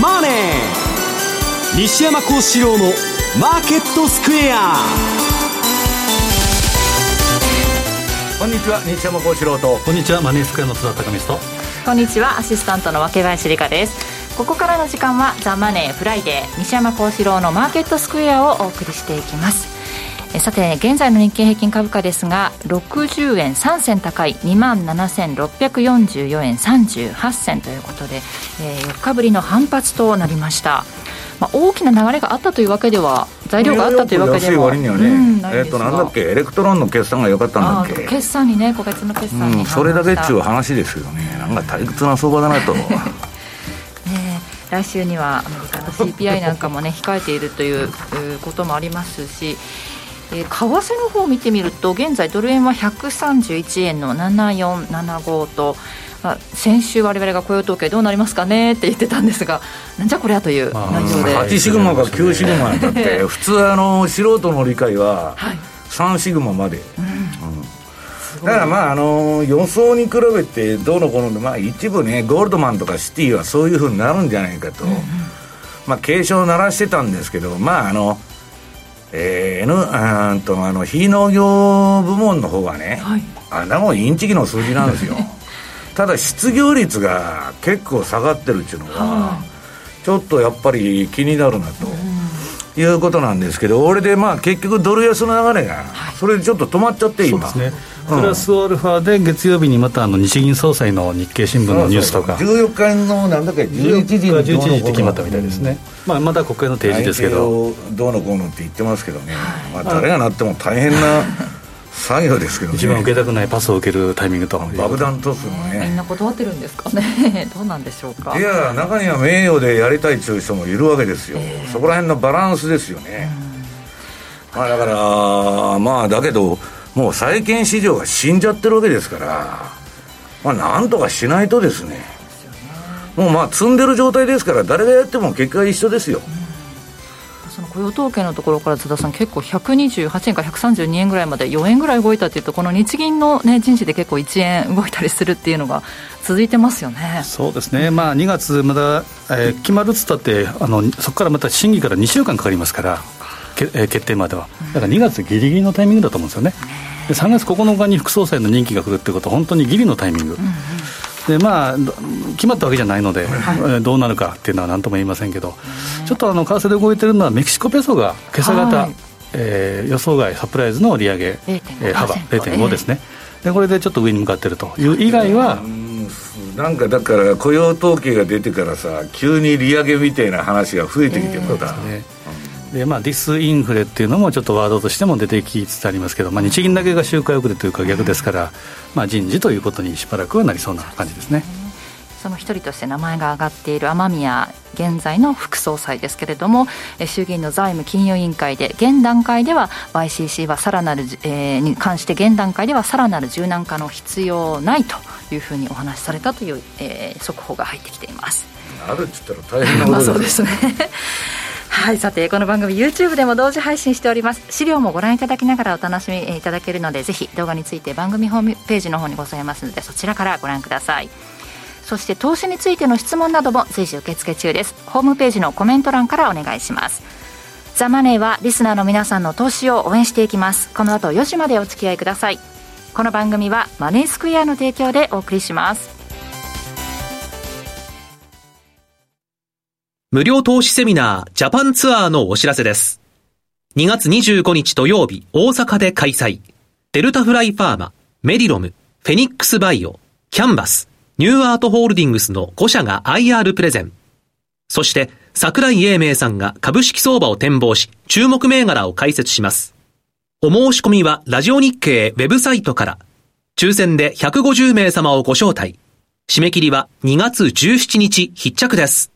マネー」西山孝四郎の「マーケットスクエア」こんにちは西山孝四郎と。こんにちはマネースクエアの津田隆光と。こんにちはアシスタントの若林理香です。ここからの時間は「ザ・マネーフライデー西山孝四郎のマーケットスクエア」をお送りしていきますさて現在の日経平均株価ですが60円3銭高い2万7644円38銭ということで、えー、4日ぶりの反発となりました。まあ、大きな流れがあったというわけでは材料があったというわけでは、ねうん、えっ、となんだっけ？エレクトロンの決算が良かったんだっけ？決算にね個別の決算に、うん、それだけっちゅう話ですよね。なんか退屈な相場だなと。ね来週にはアメリカの CPI なんかもね控えているということもありますしえー、為替の方を見てみると現在ドル円は131円の7475と先週我々が雇用統計どうなりますかねって言ってたんですがなんじゃこりゃという内容で。8シグマか 9シグマだって。普通あの素人の理解は3シグマまで、うん。うん、だからまああの予想に比べてどうのこうの。で、まあ、一部ねゴールドマンとかシティはそういうふうになるんじゃないかと、うんうん、まあ警鐘を鳴らしてたんですけどまああのえー、N あとあの非農業部門の方はね、はい、あんなもんインチキの数字なんですよ。ただ失業率が結構下がってるっていうのは、ちょっとやっぱり気になるなと。いうことなんですけど、俺でまあ結局、ドル安の流れが、それでちょっと止まっちゃって、今。そうですねプラスアルファで月曜日にまたあの日銀総裁の日経新聞のニュースとか、14日のなんだっけ、11時に11時って決まったみたいですね、まあ、まだ国会の提示ですけど。どうのこうのって言ってますけどね、まあ、誰がなっても大変な。作業ですけど、ね、一番受けたくないパスを受けるタイミングと。爆弾トスのね。みんな断ってるんですかね。どうなんでしょうか。いや中には名誉でやりたいという人もいるわけですよ、えー、そこら辺のバランスですよね、まあだからまあだけどもう債券市場が死んじゃってるわけですからまあなんとかしないとですね。もうまあ積んでる状態ですから誰がやっても結果一緒ですよ、うん。その雇用統計のところから津田さん、結構128円から132円ぐらいまで4円ぐらい動いたっていうと、この日銀の、ね、人事で結構1円動いたりするっていうのが続いてますよね。そうですね、まあ、2月、まだ、えー、決まるっつったってあの、そこからまた審議から2週間かかりますから、決定までは、だから2月ぎりぎりのタイミングだと思うんですよね。で3月9日に副総裁の任期が来るってことは、本当にぎりのタイミング。うんうん。でまあ、決まったわけじゃないので、はい、どうなるかっていうのはなんとも言いませんけど、ちょっとあの為替で動いてるのは、メキシコペソが今朝方、はい、えー、予想外、サプライズの利上げ、えー、幅0.5ですね、で、これでちょっと上に向かってるという以外は。なんかだから雇用統計が出てからさ急に利上げみたいな話が増えてきてまた、えーでまあ、ディスインフレっていうのもちょっとワードとしても出てきつつありますけど、まあ、日銀だけが周回遅れというか逆ですから、まあ、人事ということにしばらくはなりそうな感じですね。その一人として名前が挙がっている雨宮現在の副総裁ですけれども衆議院の財務金融委員会で現段階では YCC はさらなる、えー、に関して現段階ではさらなる柔軟化の必要ないというふうにお話しされたという、えー、速報が入ってきています。あるっつったら大変なことそうですねはいさてこの番組 YouTube でも同時配信しております。資料もご覧いただきながらお楽しみいただけるのでぜひ動画について番組ホームページの方にございますのでそちらからご覧ください。そして投資についての質問なども随時受付中です。ホームページのコメント欄からお願いします。ザ・マネーはリスナーの皆さんの投資を応援していきます。この後4時までお付き合いください。この番組はマネースクエアの提供でお送りします。無料投資セミナージャパンツアーのお知らせです。2月25日土曜日、大阪で開催。デルタフライファーマ、メディロム、フェニックスバイオ、キャンバス、ニューアートホールディングスの5社が IR プレゼン。そして、桜井英明さんが株式相場を展望し、注目銘柄を解説します。お申し込みはラジオ日経ウェブサイトから。抽選で150名様をご招待。締め切りは2月17日必着です。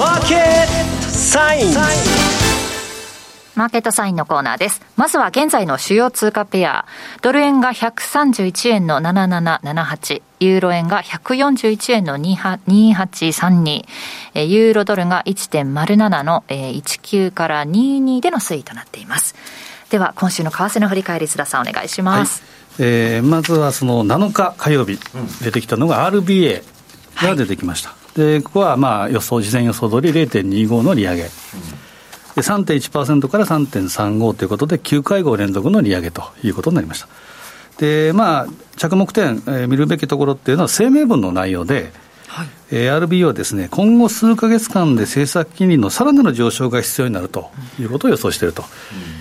マーケットサインマーケットサインのコーナーです。まずは現在の主要通貨ペア。ドル円が131円の7778。ユーロ円が141円の2832。ユーロドルが1.07の19から22での推移となっています。では、今週の為替の振り返り、津田さんお願いします。はい、えー、まずはその7日火曜日、出てきたのが RBA が出てきました。はい、で、ここはまあ予想、事前予想通り0.25の利上げ。うんで3.1%から3.35ということで、9会合連続の利上げということになりました。で、まあ、着目点、えー、見るべきところっていうのは、声明文の内容で、はいえー、RBO はですね、今後数か月間で政策金利のさらなる上昇が必要になるということを予想していると。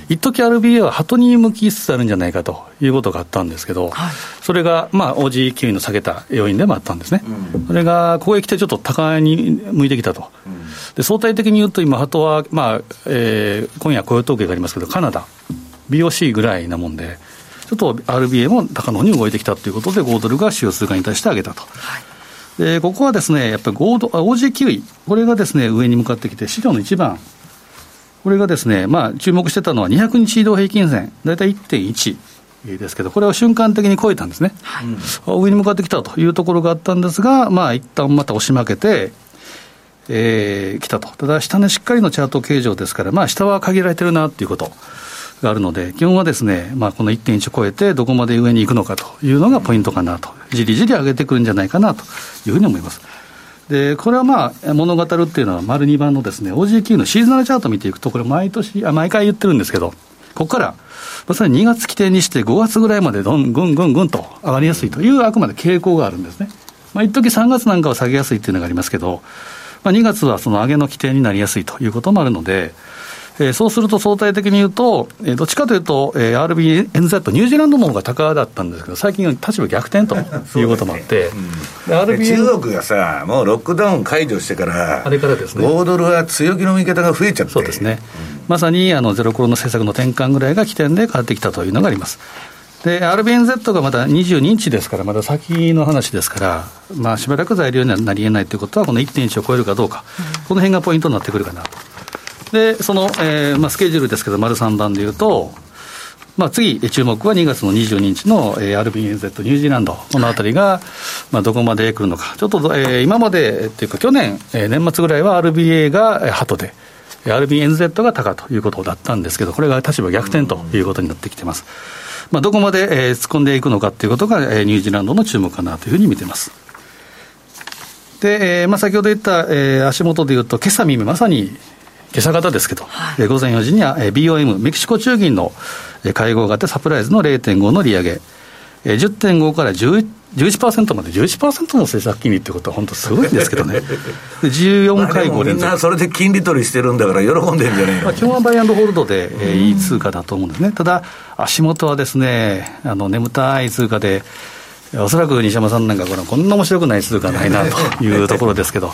一時 RBA は鳩に向きつつあるんじゃないかということがあったんですけど、はい、それが、まあ、OG 金利の下げた要因でもあったんですね。うん、それが、ここへ来てちょっと高に向いてきたと。うんで相対的に言うと、今、鳩は、まあえー、今夜雇用統計がありますけど、カナダ、BOC ぐらいなもんで、ちょっと RBA も高の方に動いてきたということで、5ドルが主要通貨に対して上げたと。はいでここはですね、やっぱり5ド OG キウイ、これがですね、上に向かってきて、市場の一番、これがですね、まあ、注目してたのは200日移動平均線、大体1.1ですけど、これを瞬間的に超えたんですね、はい、上に向かってきたというところがあったんですが、まあ一旦また押し負けて、えー、来たと。ただ、下値しっかりのチャート形状ですから、まあ、下は限られてるなっていうことがあるので、基本はですね、まあ、この1.1を超えて、どこまで上に行くのかというのがポイントかなと。じりじり上げてくるんじゃないかなというふうに思います。で、これはまあ、物語るっていうのは、丸2番のですね、OGQ のシーズナルチャート見ていくと、これ毎年、あ、毎回言ってるんですけど、ここから、まさに2月起点にして5月ぐらいまでどんぐんぐんぐんと上がりやすいというあくまで傾向があるんですね。まあ、一時3月なんかは下げやすいっていうのがありますけど、まあ、2月はその上げの規定になりやすいということもあるので、えー、そうすると相対的に言うと、えー、どっちかというと、えー、RBNZ、ニュージーランドの方が高だったんですけど、最近、立場逆転と いうこともあって、ね中国がさ、もうロックダウン解除してから、あれからですね、5ドルは強気の見方が増えちゃって、そうですね、うん、まさにあのゼロコロナ政策の転換ぐらいが起点で変わってきたというのがあります。で、RBNZ がまだ22日ですから、まだ先の話ですから、まあ、しばらく材料にはなり得ないということは、この1.1を超えるかどうか、うん、この辺がポイントになってくるかなと。で、その、えーまあ、スケジュールですけど、丸3番でいうと、まあ、次、注目は2月の22日の、えー、RBNZ ニュージーランド、このあたりが、まあ、どこまで来るのか、ちょっと、えー、今までっていうか、去年、えー、年末ぐらいは RBA がハトで、RBNZ が高ということだったんですけど、これが立場逆転ということになってきてます。まあ、どこまで、えー、突っ込んでいくのかということが、えー、ニュージーランドの注目かなというふうに見てます。で、えーまあ、先ほど言った、えー、足元でいうと、今朝耳、まさに今朝方ですけど、はい、午前4時には、えー、BOM、メキシコ中銀の会合があって、サプライズの0.5の利上げ、えー、10.5から11 11%まで11%の政策金利ってことは本当すごいんですけどね。14回5連続。みんなそれで金利取りしてるんだから喜んでんじゃねえよ。基本はバイアンドホールドで、えー、いい通貨だと思うんですね。ただ、足元はですね、あの、眠たい通貨で、おそらく西山さんなんかこれこんな面白くない通貨ないなというところですけど。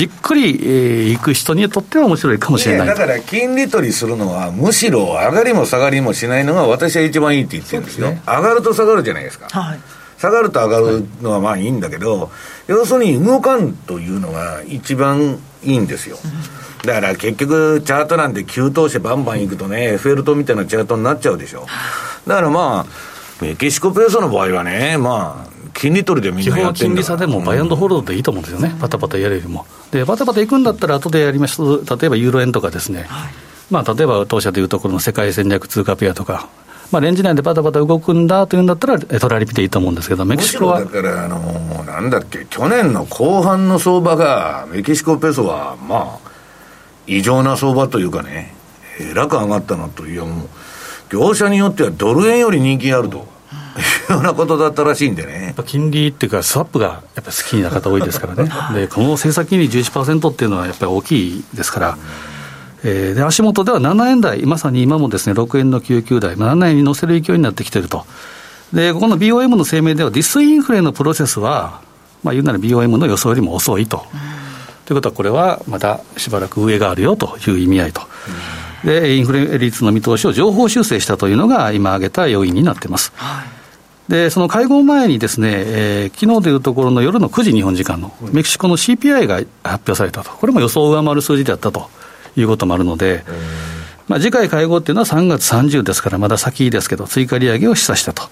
じっくり、えー、行く人にとっては面白いかもしれないだから金利取りするのは、むしろ上がりも下がりもしないのが、私は一番いいって言ってるんですよ、すね、上がると下がるじゃないですか。はい下がると上がるのはまあいいんだけど、はい、要するに動かんというのが一番いいんですよ。だから結局、チャートなんて急騰してバンバンいくとね、フェル塔みたいなチャートになっちゃうでしょ。だからまあ、メキシコペーソの場合はね、まあ、金利取りでみんなやって金利差でもバイアンドホールドでいいと思うんですよね、うん、パタパタやるよりも。で、パタパタ行くんだったら、後でやります。例えばユーロ円とかですね、はい、まあ、例えば当社でいうところの世界戦略通貨ペアとか、まあ、レンジ内でバタバタ動くんだというんだったら、トラリピでいいと思うんですけど、メキシコは。だから、あのなんだっけ、去年の後半の相場が、メキシコペソは、まあ、異常な相場というかね、えらく上がったなと。いう、もう、業者によってはドル円より人気があると。いうようなことだったらしいんでね。金利っていうか、スワップがやっぱり好きな方多いですからね。で、この政策金利11%っていうのはやっぱり大きいですから、えー、で足元では7円台、まさに今もですね6円の99台、7円に乗せる勢いになってきていると。で、ここの BOM の声明では、ディスインフレのプロセスは、まあ、言うなら BOM の予想よりも遅いと。ということは、これはまたしばらく上があるよという意味合いと。で、インフレ率の見通しを情報修正したというのが、今挙げた要因になっています。はいで、その会合前にですね、えー、昨日でいうところの夜の9時日本時間のメキシコの CPI が発表されたと。これも予想を上回る数字であったということもあるので、まあ、次回会合っていうのは3月30ですから、まだ先ですけど、追加利上げを示唆したと。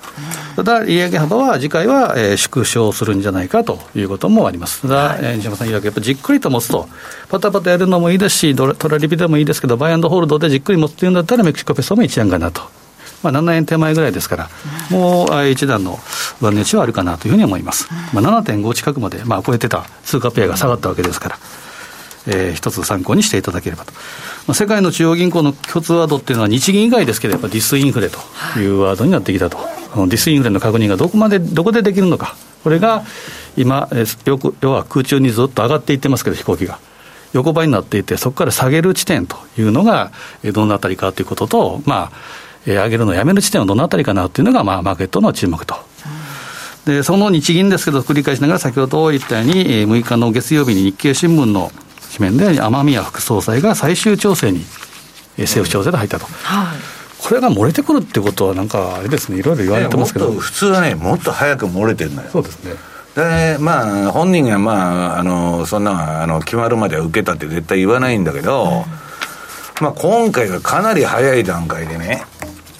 ただ、利上げ幅は次回は、えー、縮小するんじゃないかということもあります。ただ、はい、えー、西山さん曰く、やっぱりじっくりと持つと、パタパタやるのもいいですし、トラリピでもいいですけど、バイアンドホールドでじっくり持つっていうんだったら、メキシコペソも一案かなと。まあ、7円手前ぐらいですから、もう一段の上値値はあるかなというふうに思います。まあ、7.5近くまで、まあ、超えてた通貨ペアが下がったわけですから、えー、一つ参考にしていただければと。まあ、世界の中央銀行の共通ワードっていうのは、日銀以外ですけど、やっぱディスインフレというワードになってきたと。ディスインフレの確認がどこまで、どこでできるのか。これが今、よく要は空中にずっと上がっていってますけど、飛行機が。横ばいになっていて、そこから下げる地点というのが、どのあたりかということと、まあ、上げるのをやめる地点はどのあたりかなというのが、まあ、マーケットの注目と。でその日銀ですけど、繰り返しながら、先ほど言ったように、6日の月曜日に日経新聞の紙面で、雨宮副総裁が最終調整に、政府調整で入ったと。はいこれが漏れてくるってことは、なんかあれですね、いろいろ言われてますけど、普通はね、もっと早く漏れてるのよ。そうですねでまあ、本人が、まあ、あのそんなあの決まるまでは受けたって絶対言わないんだけど、まあ、今回がかなり早い段階でね、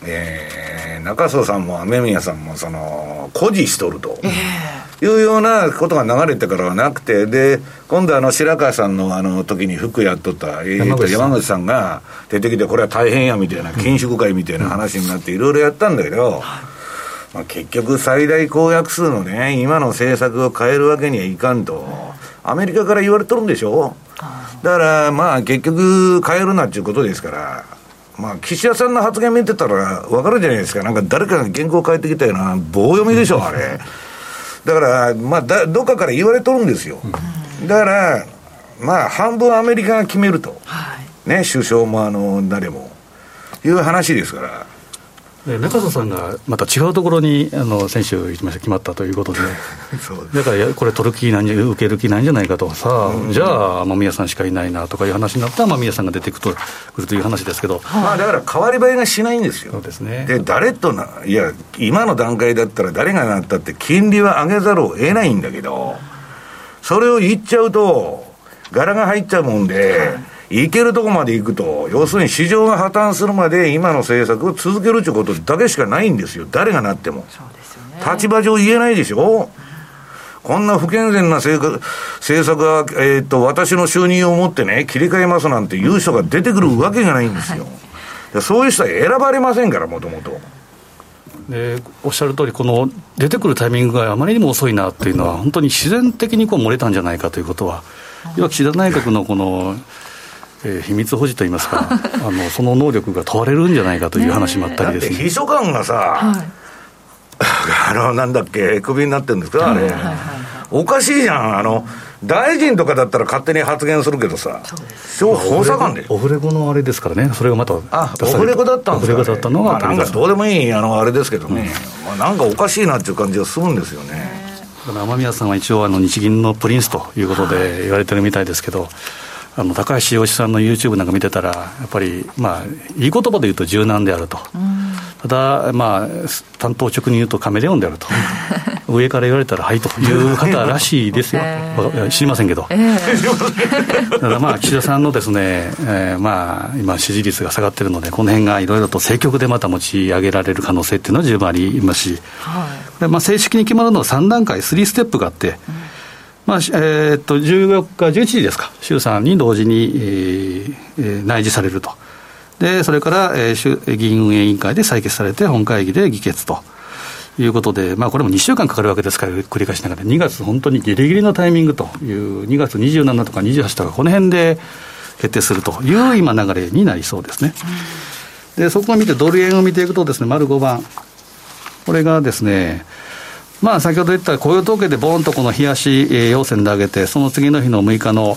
えー、中曽さんも雨宮さんもその誇示しとると、えー、いうようなことが流れてからはなくてで今度あの白川さんのあの時に服やっとった、えー、山口さん。が出てきてこれは大変やみたいな緊縮会みたいな話になっていろいろやったんだけど、まあ、結局最大公約数のね今の政策を変えるわけにはいかんとアメリカから言われとるんでしょ。だからまあ結局変えるなっていうことですからまあ、岸田さんの発言見てたら分かるじゃないですか。なんか誰かが原稿変えてきたような棒読みでしょ、あれ。だから、まあだ、どっかから言われとるんですよ。だから、まあ、半分アメリカが決めると。ね、首相もあの、誰も。いう話ですから。中曽さんがまた違うところにあの選手決まったということで、だからこれ、取る気なんじゃ、受ける気ないんじゃないかと、さあ、うん、じゃあ、雨宮さんしかいないなとかいう話になったら、雨宮さんが出てくるとという話ですけど、まあ、だから変わり映えがしないんですよ、そうですね。で誰とな、いや、今の段階だったら、誰がなったって、金利は上げざるを得ないんだけど、それを言っちゃうと、柄が入っちゃうもんで。いけるとこまで行くと、要するに市場が破綻するまで今の政策を続けるということだけしかないんですよ。誰がなっても。ね。立場上言えないでしょこんな不健全な政策が、えー、っと、私の収入を持ってね、切り替えますなんて言う人が出てくるわけがないんですよ。はい、そういう人は選ばれませんから、もともと。でおっしゃる通り、この出てくるタイミングがあまりにも遅いなっていうのは、本当に自然的にこう漏れたんじゃないかということは、要は岸田内閣のこのえー、秘密保持といいますか あの、その能力が問われるんじゃないかという話もあったりですね。秘書官がさ、はい、あの、なんだっけ、クビになってるんですか、あれ。はいはいはい、おかしいじゃん、あの、大臣とかだったら勝手に発言するけどさ、補佐官で。オフレコのあれですからね、それがまた、あオフレコだったんですか、ね、オフレコだったのが、まあ、なんかどうでもいいあのあれですけどね、うん、まあ、なんかおかしいなっていう感じがするんですよね。雨宮さんは一応あの日銀のプリンスということで言われてるみたいですけど、あの高橋洋一さんの YouTube なんか見てたら、やっぱり、まあ、いい言葉で言うと柔軟であると、ただ、まあ、担当直に言うとカメレオンであると、上から言われたら、はいという方らしいですよ、知りませんけど、ただまあ、岸田さんのですね、えー、まあ、今、支持率が下がってるので、この辺がいろいろと政局でまた持ち上げられる可能性っていうのは十分ありますし、はい、まあ、正式に決まるのは3段階、3ステップがあって、うんまあえー、っと14日、11時ですか、衆参に同時に、えー、内示されると、でそれから、えー、議員運営委員会で採決されて、本会議で議決と。いうことで、まあ、これも2週間かかるわけですから、繰り返しながら、2月、本当にぎりぎりのタイミングという、2月27とか28とか、この辺で決定するという今、流れになりそうですね。でそこを見て、ドル円を見ていくとですね、丸5番、これがですね、まあ、先ほど言った雇用統計でボーンとこの冷やし要線で上げて、その次の日の6日の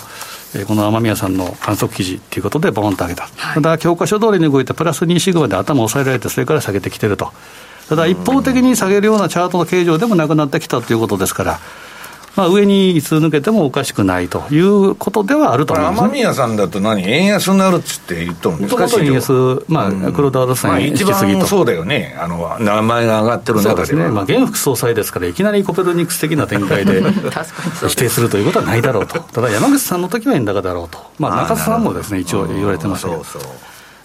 この雨宮さんの観測記事ということで、ボーンと上げた、はい、ただ、教科書通りに動いて、プラス2シグマで頭を押さえられて、それから下げてきてると、ただ、一方的に下げるようなチャートの形状でもなくなってきたということですから、まあ、上にいつ抜けてもおかしくないということではあると思います、ね、雨宮さんだと何、円安になるっつって言っとるんですか、円安、まあ、黒田和さん、まあ、一番そうだよね、あの名前が上がってる中でね、まあ、現副総裁ですから、いきなりコペルニクス的な展開で 否定するということはないだろうと、ただ山口さんの時は円高だろうと、まあ、中田さんもですね一応言われてましたけど。そうそう。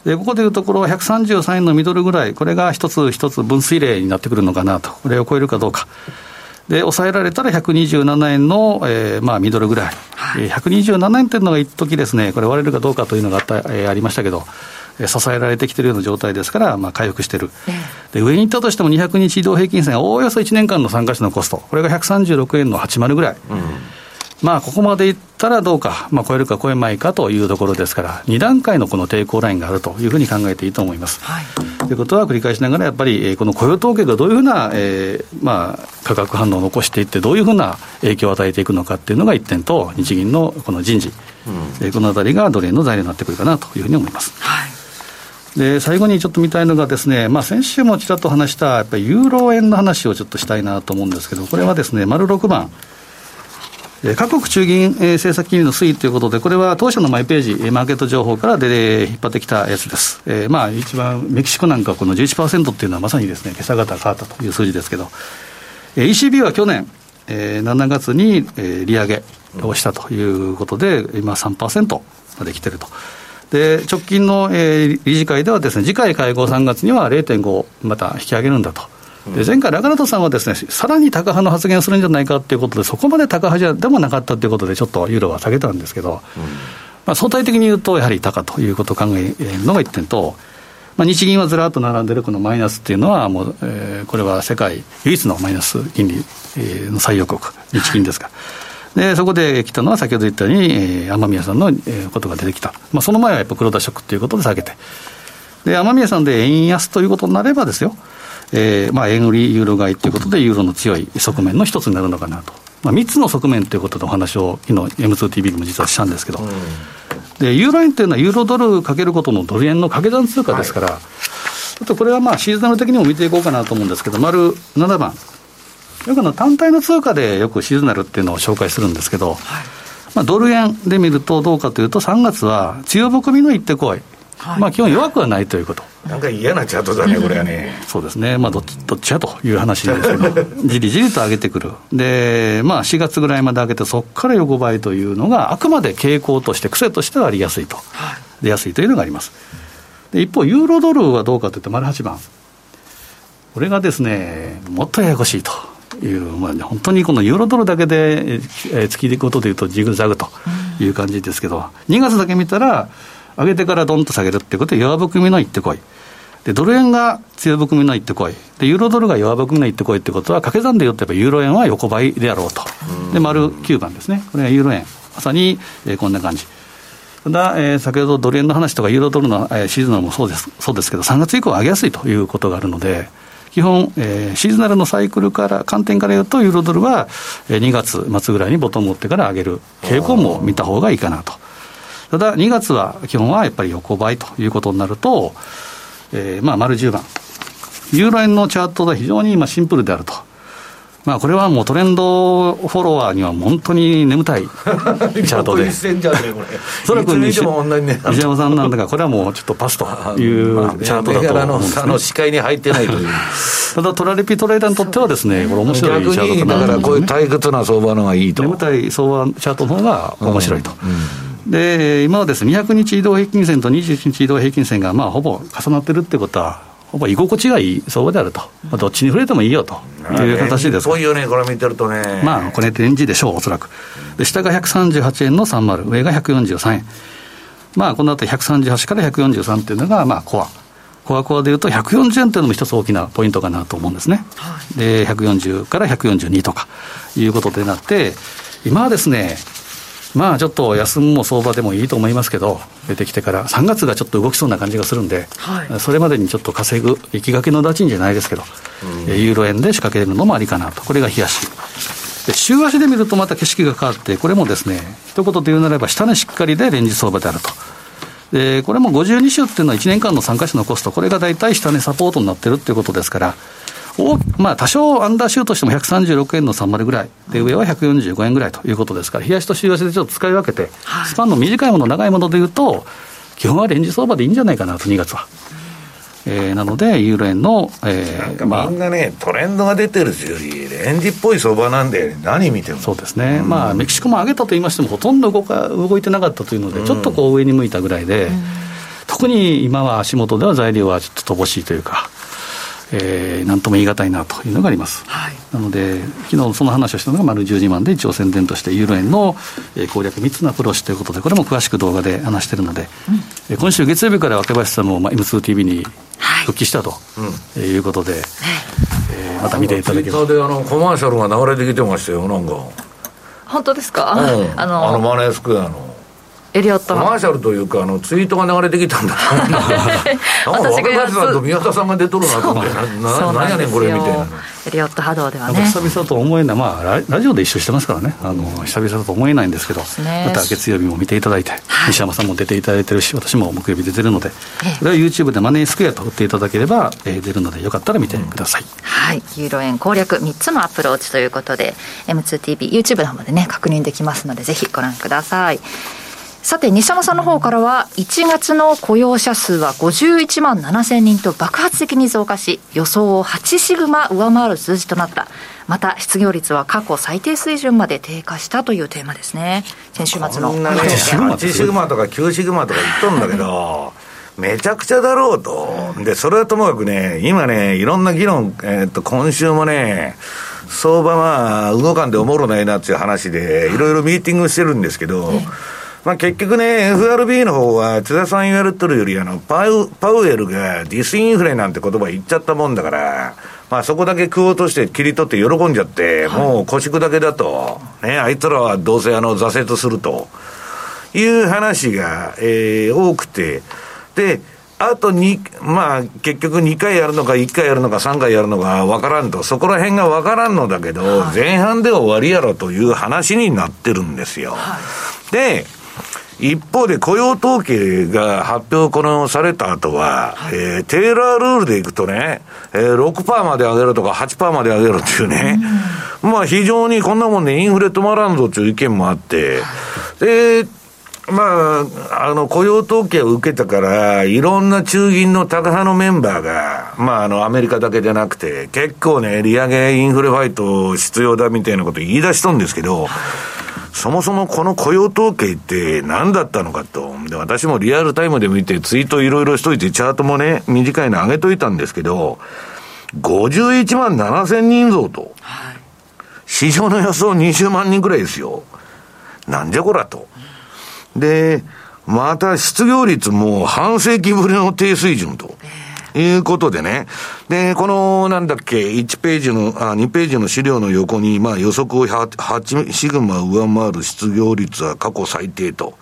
でここでいうところは133円のミドルぐらい、これが一つ一つ分水嶺になってくるのかなと、これを超えるかどうか。で、抑えられたら127円の、えー、まあ、ミドルぐらい。はい、127円というのが一時ですね、これ割れるかどうかというのがあった、えー、ありましたけど、支えられてきているような状態ですから、まあ、回復している、で上に行ったとしても200日移動平均線、おおよそ1年間の参加者のコスト、これが136円の80ぐらい、うん、まあ、ここまでいったらどうか、まあ、超えるか超えまいかというところですから、2段階のこの抵抗ラインがあるというふうに考えていいと思います。はい、ということは繰り返しながら、やっぱり、えー、この雇用統計がどういうふうな、えーまあ、価格反応を残していって、どういうふうな影響を与えていくのかっていうのが一点と、日銀のこの人事、うん、このあたりがドル円の材料になってくるかなというふうに思います。はいで最後にちょっと見たいのがですね、まあ、先週もちらっと話した、やっぱりユーロ円の話をちょっとしたいなと思うんですけど、これはですね、丸6番、各国中銀政策金利の推移ということで、これは当初のマイページ、マーケット情報からで引っ張ってきたやつです。えー、まあ一番メキシコなんかこの11%っていうのはまさにですね、今朝方変わったという数字ですけど、ECB は去年、えー、7月に、えー、利上げをしたということで、今3%まで来てると。で直近の、えー、理事会ではです、ね、次回会合3月には0.5また引き上げるんだと。で前回、ラガナトさんはですね、さらに高派の発言をするんじゃないかということで、そこまで高派じゃでもなかったということで、ちょっとユーロは下げたんですけど、うん、まあ、相対的に言うと、やはり高ということを考えるのが1点と、まあ、日銀はずらっと並んでるこのマイナスっていうのは、もう、えー、これは世界唯一のマイナス金利、の採用国、日銀ですか。でそこで来たのは先ほど言ったように、えー、雨宮さんの、えー、ことが出てきた、まあ、その前はやっぱ黒田ショックということで下げて、で雨宮さんで円安ということになればですよ、えーまあ、円売りユーロ買いということで、ユーロの強い側面の一つになるのかなと、まあ、3つの側面ということでお話を、昨日 M2TV でも実はしたんですけど、うん、でユーロ円というのは、ユーロドルかけることのドル円の掛け算通貨ですから、はい、あとこれはまあシーズナル的にも見ていこうかなと思うんですけど、丸7番、よくの単体の通貨でよくシーズナルっていうのを紹介するんですけど、はい、まあ、ドル円で見るとどうかというと、3月は強含みの行ってこい。はい、まあ基本弱くはないということ。なんか嫌なチャートだね、これはね。そうですね、まあどっちどっちやという話ですけど、じりじりと上げてくる。で、まあ4月ぐらいまで上げて、そこから横ばいというのが、あくまで傾向として、癖としてはありやすいと、はい、出やすいというのがあります。で一方、ユーロドルはどうかというと、丸8番。これがですね、もっとややこしいと。いう、まあ、本当にこのユーロドルだけで、えー、突きいくことでいうと、ジグザグという感じですけど、2月だけ見たら、上げてからどんと下げるってことで、弱含みの行ってこい。で、ドル円が強含みの行ってこい。で、ユーロドルが弱含みの行ってこいってことは、掛け算で言うと、やっぱユーロ円は横ばいであろうと。で、丸9番ですね。これがユーロ円。まさに、えー、こんな感じ。ただ、えー、先ほどドル円の話とかユーロドルの、えー、シーズナルもそうですそうですけど、3月以降上げやすいということがあるので、基本、えー、シーズナルのサイクルから、観点から言うと、ユーロドルは、えー、2月末ぐらいにボトムを持ってから上げる傾向も見た方がいいかなと。ただ、2月は基本はやっぱり横ばいということになると、えー、まあ、丸10番。ユーロ円のチャートが非常に今シンプルであると。まあ、これはもうトレンドフォロワーには本当に眠たい チャートで。そらく西西山さんなんだが、これはもうちょっとパスというチャートだと思うんです、ね、あの視界に入ってないという。ただ、トラリピトレーダーにとってはですね、これ面白いチャートだからこういう退屈な相場のがいいと。眠たい相場チャートの方が面白いと。うんうんで今はです、ね、200日移動平均線と21日移動平均線がまあほぼ重なってるってことは、ほぼ居心地がいい相場であると、まあ、どっちに触れてもいいよという形です。そういうね、これ見てるとね。まあ、これレンジでしょう、おそらく。で、下が138円の30、上が143円。まあ、この後138から143っていうのが、まあ、コア。コアコアでいうと、140円というのも一つ大きなポイントかなと思うんですね。はい、で、140から142とかいうことでなって、今はですね、まあちょっと休むも相場でもいいと思いますけど、出てきてから、3月がちょっと動きそうな感じがするんで、はい、それまでにちょっと稼ぐ、行きがけの立ちんじゃないですけど、うん、ユーロ円で仕掛けるのもありかなと、これが冷やし。で週足で見るとまた景色が変わって、これもですね、一言で言うならば、下値しっかりでレンジ相場であると。でこれも52週っていうのは1年間の参加者のコスト、これが大体下値サポートになってるっていうことですから、おまあ、多少アンダーシュートしても136円の3割ぐらい、で上は145円ぐらいということですから、冷やしと週足でちょっと使い分けて、スパンの短いもの、長いものでいうと、基本はレンジ相場でいいんじゃないかなと、2月は。えー、なので、ユーロ円の、えー、まあ、みんなね、トレンドが出てるより、レンジっぽい相場なんで、何見ても。そうですね、うん、まあ、メキシコも上げたと言いましても、ほとんど動か動いてなかったというので、ちょっとこう上に向いたぐらいで、うん、特に今は足元では材料はちょっと乏しいというか。えー、なんとも言い難いなというのがあります、はい、なので、昨日その話をしたのが丸10時万で一応宣伝として、ユーロ円の攻略3つのアプローチということで、これも詳しく動画で話しているので、うん、今週月曜日から若林さんも M2TV に復帰したと、い、いうことで、えー、また見ていただければ。であのコマーシャルが流れてきてましたよ、なんか。本当ですか、うん、あのあのマネースクエアの。エリオットコマーシャルというかあのツイートが流れてきたんだ。私がやさんと宮田さんが出とるなと思って何やねんこれみたいな。エリオット波動ではね。久々と思えない。まあララジオで一緒してますからね。あの久々だと思えないんですけど、ね、また月曜日も見ていただいて、はい、西山さんも出ていただいてるし私も木曜日出てるのでこれは YouTube でマネースクエアと打っていただければ、えー、出るのでよかったら見てください、うん、はい。ユーロ円攻略3つのアプローチということで M2TV YouTube の方までね確認できますのでぜひご覧くださいさて、西山さんの方からは、1月の雇用者数は51万7000人と爆発的に増加し、予想を8シグマ上回る数字となった。また、失業率は過去最低水準まで低下したというテーマですね。先週末の。こんなね、8シグマとか9シグマとか言っとんだけど、めちゃくちゃだろうと。で、それはともかくね、今ね、いろんな議論、えー、っと、今週もね、相場は動かんでおもろないなっていう話で、いろいろミーティングしてるんですけど、まあ、結局ね、FRB の方は、津田さん言われてるより、あのパウ、パウエルがディスインフレなんて言葉言っちゃったもんだから、まあ、そこだけ食おうとして切り取って喜んじゃって、もう腰砕けだと、ね、あいつらはどうせあの挫折すると。いう話が、えー、多くて、で、あと2、まあ、結局2回やるのか1回やるのか3回やるのか分からんと、そこら辺が分からんのだけど、前半で終わりやろという話になってるんですよ。で、一方で雇用統計が発表このされた後は、はい、えー、テーラールールでいくとね、えー、6%まで上げるとか8%まで上げるっていうね、うん、まあ非常にこんなもんでインフレ止まらんぞという意見もあって、で、まあ、あの、雇用統計を受けたから、いろんな中銀のタカ派のメンバーが、まあ、あの、アメリカだけじゃなくて、結構ね、利上げインフレファイト必要だみたいなこと言い出しとんですけど、そもそもこの雇用統計って何だったのかと。で、私もリアルタイムで見てツイートいろいろしといて、チャートもね、短いの上げといたんですけど、51万7千人増と。はい、市場の予想20万人くらいですよ。なんじゃこらと。で、また失業率も半世紀ぶりの低水準と。えーいうことでね。で、この、なんだっけ、1ページの、あ、2ページの資料の横に、まあ予測を 8, 8シグマ上回る失業率は過去最低と。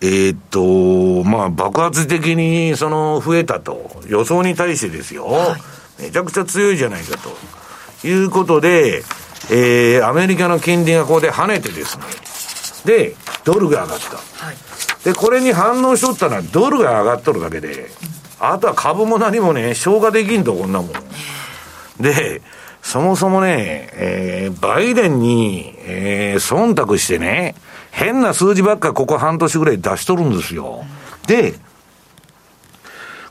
えー、っと、まあ爆発的にその増えたと。予想に対してですよ。はい、めちゃくちゃ強いじゃないかと。いうことで、えー、アメリカの金利がここで跳ねてですね。で、ドルが上がった。はい、で、これに反応しとったのはドルが上がっとるだけで、あとは株も何もね、消化できんと、こんなもん。で、そもそもね、えー、バイデンに、えー、忖度してね、変な数字ばっかここ半年ぐらい出しとるんですよ。で、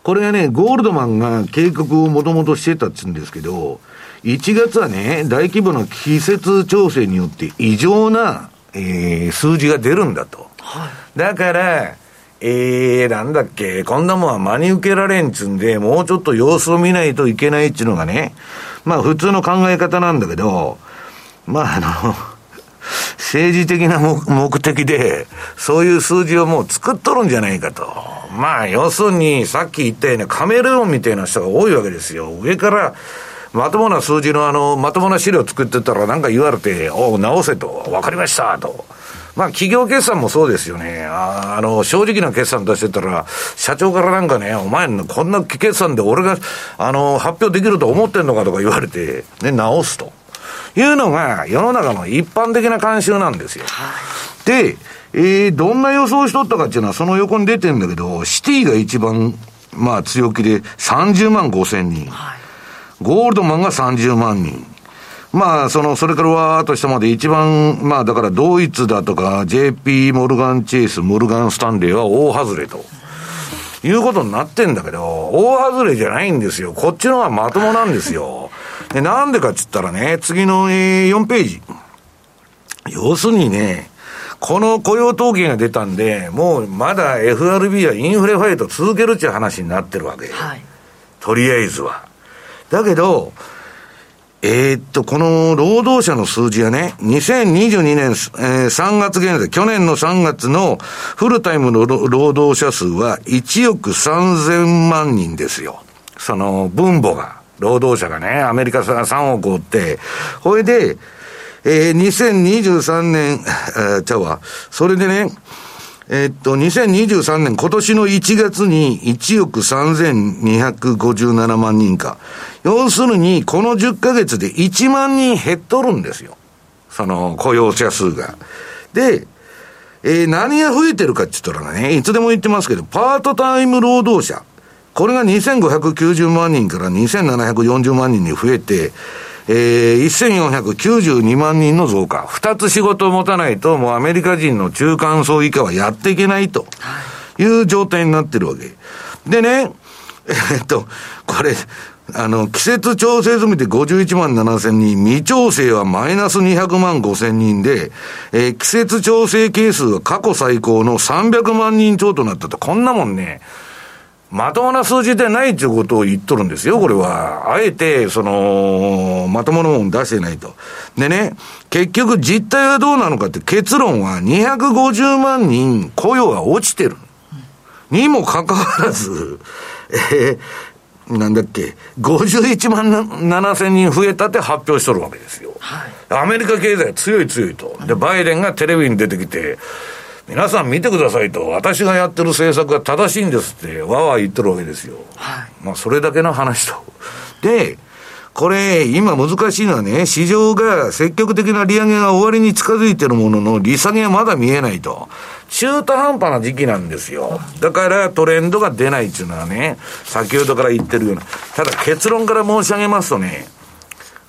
これがね、ゴールドマンが警告をもともとしてたっつうんですけど、1月はね、大規模な季節調整によって異常な、えー、数字が出るんだと。はい、だから、えー、なんだっけ、こんなもんは真に受けられんつんで、もうちょっと様子を見ないといけないっちゅうのがね、まあ普通の考え方なんだけど、まああの、政治的な目的で、そういう数字をもう作っとるんじゃないかと。まあ要するに、さっき言ったようにカメレオンみたいな人が多いわけですよ。上から、まともな数字のあの、まともな資料作ってたらなんか言われて、おう、直せと、わかりましたと。まあ、企業決算もそうですよね。ああの、正直な決算出してたら、社長からなんかね、お前、こんな決算で俺が、あの、発表できると思ってんのかとか言われて、ね、直すと。いうのが、世の中の一般的な慣習なんですよ。で、えー、どんな予想しとったかっていうのは、その横に出てるんだけど、シティが一番、まあ、強気で30万5千人。はいゴールドマンが30万人。まあ、その、それからわーっとしたまで一番、まあ、だからドイツだとか、JP モルガンチェイス、モルガンスタンレーは大外れと。いうことになってんだけど、大外れじゃないんですよ。こっちのはまともなんですよ。で、なんでかっつったらね、次の、えー、4ページ。要するにね、この雇用統計が出たんで、もうまだ FRB はインフレファイト続けるっていう話になってるわけ。はい、とりあえずは。だけど、えー、っと、この労働者の数字はね、2022年、えー、3月現在、去年の3月のフルタイムの労働者数は1億3000万人ですよ。その分母が、労働者がね、アメリカさ3億おって、ほいで、えー、2023年、えー、ちゃうわ、それでね、え、っと、2023年、今年の1月に1億3257万人か。要するに、この10ヶ月で1万人減っとるんですよ。その雇用者数が。で、えー、何が増えてるかって言ったらね、いつでも言ってますけど、パートタイム労働者。これが2590万人から2740万人に増えて、えー、1492万人の増加。二つ仕事を持たないと、もうアメリカ人の中間層以下はやっていけないという状態になってるわけ。でね、えー、っと、これ、あの、季節調整済みで51万7千人、未調整はマイナス200万5千人で、えー、季節調整係数は過去最高の300万人超となったと、こんなもんね、まともな数字でないということを言っとるんですよ、これは。あえて、その、まともなもの出してないと。でね、結局実態はどうなのかって結論は250万人雇用が落ちてる。にもかかわらず、えー、なんだっけ、51万7千人増えたって発表しとるわけですよ。はい、アメリカ経済は強い強いと。で、バイデンがテレビに出てきて、皆さん見てくださいと、私がやってる政策が正しいんですって、わわ言ってるわけですよ。はい、まあ、それだけの話と。で、これ、今難しいのはね、市場が積極的な利上げが終わりに近づいてるものの、利下げはまだ見えないと。中途半端な時期なんですよ。だからトレンドが出ないっていうのはね、先ほどから言ってるような。ただ結論から申し上げますとね、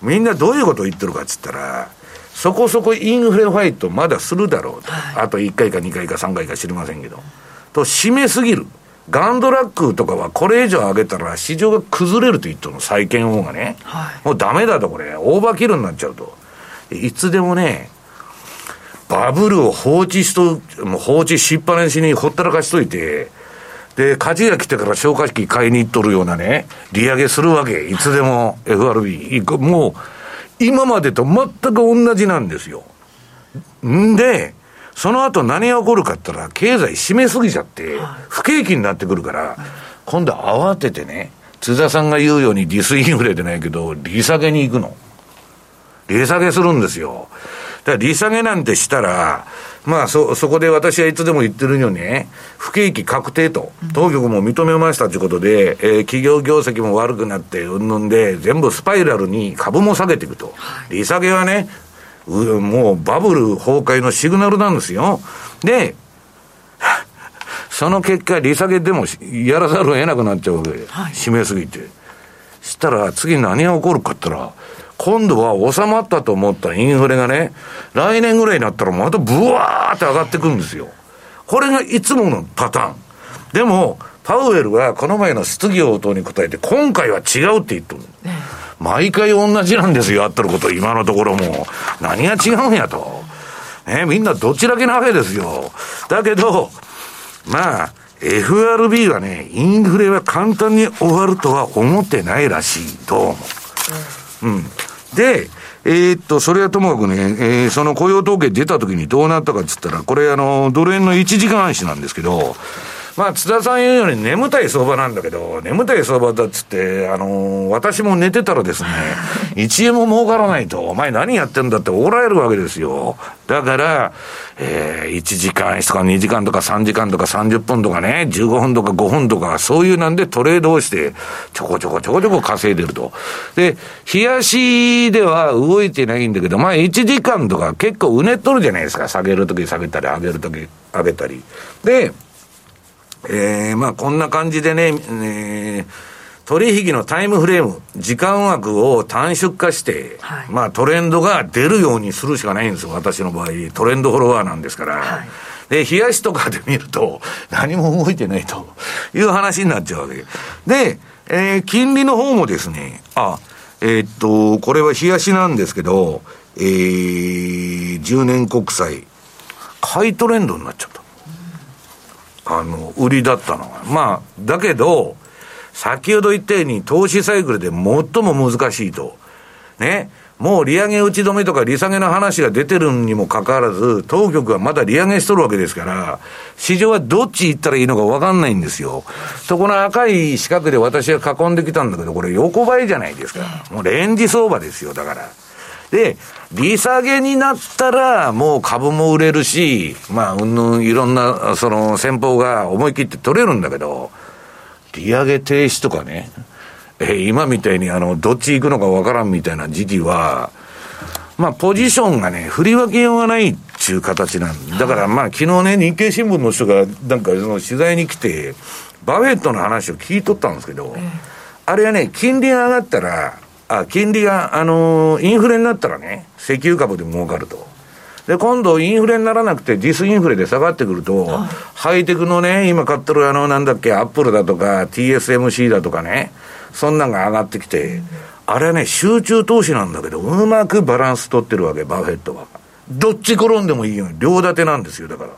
みんなどういうことを言ってるかっつったら、そこそこインフレファイトまだするだろうと、はい、あと1回か2回か3回か知りませんけど、と締めすぎる。ガンドラックとかはこれ以上上げたら市場が崩れると言ったの、債券法がね。はい、もうダメだとこれ、オーバーキルになっちゃうと。いつでもね、バブルを放置しと、もう放置しっぱなしにほったらかしといて、で、火事が来てから消火器買いに行っとるようなね、利上げするわけ。いつでも FRB。もう、今までと全く同じなんですよ。んで、その後何が起こるかって言ったら、経済締めすぎちゃって、不景気になってくるから、今度慌ててね、津田さんが言うようにディスインフレでないけど、利下げに行くの。利下げするんですよ。だから利下げなんてしたら、まあそ、そこで私はいつでも言ってるようにね、不景気確定と、当局も認めましたということで、えー、企業業績も悪くなって、うんぬんで、全部スパイラルに株も下げていくと。利下げはね、もうバブル崩壊のシグナルなんですよ。で、その結果、利下げでもやらざるを得なくなっちゃうわけ。はい、締めすぎて。したら、次何が起こるかって言ったら、今度は収まったと思ったインフレがね、来年ぐらいになったらまたブワーって上がってくるんですよ。これがいつものパターン。でも、パウエルはこの前の質疑応答に答えて、今回は違うって言ってる。毎回同じなんですよ、やってること、今のところも。何が違うんやと。ね、みんなどちらけなわけですよ。だけど、まあ、FRB はね、インフレは簡単に終わるとは思ってないらしい、どうも。うん。で、えー、っと、それはともかくね、えー、その雇用統計出た時にどうなったかっつったら、これあの、ドル円の1時間足なんですけど、まあ、津田さん言うように眠たい相場なんだけど、眠たい相場だっつって、あのー、私も寝てたらですね、1円も儲からないと、お前何やってんだっておられるわけですよ。だから、えー、1時間とか2時間とか3時間とか30分とかね、15分とか5分とか、そういうなんでトレードをして、ちょこちょこちょこちょこ稼いでると。で、冷やしでは動いてないんだけど、まあ1時間とか結構うねっとるじゃないですか。下げるとき下げたり、上げるとき上げたり。で、えー、まあこんな感じでね、えー、取引のタイムフレーム、時間枠を短縮化して、はい、まあトレンドが出るようにするしかないんですよ、私の場合。トレンドフォロワーなんですから。はい、で、冷やしとかで見ると、何も動いてないという話になっちゃうわけ。で、えー、金利の方もですね、あ、えー、っと、これは冷やしなんですけど、えー、10年国債、買いトレンドになっちゃった。あの、売りだったのが。まあ、だけど、先ほど言ったように、投資サイクルで最も難しいと。ね。もう利上げ打ち止めとか利下げの話が出てるにもかかわらず、当局はまだ利上げしとるわけですから、市場はどっち行ったらいいのか分かんないんですよ。と、この赤い四角で私は囲んできたんだけど、これ横ばいじゃないですか。もうレンジ相場ですよ、だから。で、利下げになったら、もう株も売れるし、まあ、うんぬんいろんな、その戦法が思い切って取れるんだけど、利上げ停止とかね、えー、今みたいにあの、どっち行くのかわからんみたいな時期は、まあ、ポジションがね、振り分けようがないっていう形なんだ。からまあ、昨日ね、日経新聞の人が、なんかその取材に来て、バフェットの話を聞いとったんですけど、あれはね、金利が上がったら、あ、金利が、あのー、インフレになったらね、石油株で儲かると。で、今度インフレにならなくて、ディスインフレで下がってくると、はい、ハイテクのね、今買ってるあの、なんだっけ、アップルだとか、TSMC だとかね、そんなんが上がってきて、あれはね、集中投資なんだけど、うまくバランス取ってるわけ、バフェットは。どっち転んでもいいように、両立てなんですよ、だから。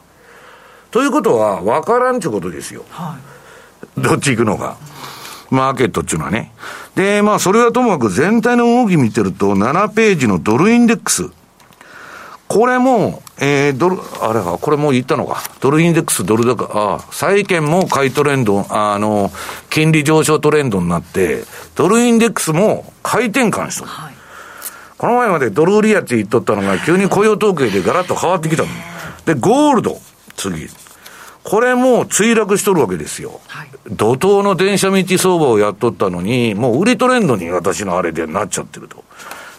ということは、分からんちゅうことですよ。はい、どっち行くのか。マーケットっていうのはね。で、まあ、それはともかく全体の動き見てると、7ページのドルインデックス。これも、えー、ドル、あれか、これもう言ったのか。ドルインデックス、ドル高、ああ、債券も買いトレンド、あの、金利上昇トレンドになって、ドルインデックスも買い転換した。はい、この前までドル売りやって言っとったのが、急に雇用統計でガラッと変わってきたの。で、ゴールド、次。これも墜落しとるわけですよ。はい、怒涛の電車道相場をやっとったのに、もう売りトレンドに私のあれでなっちゃってると。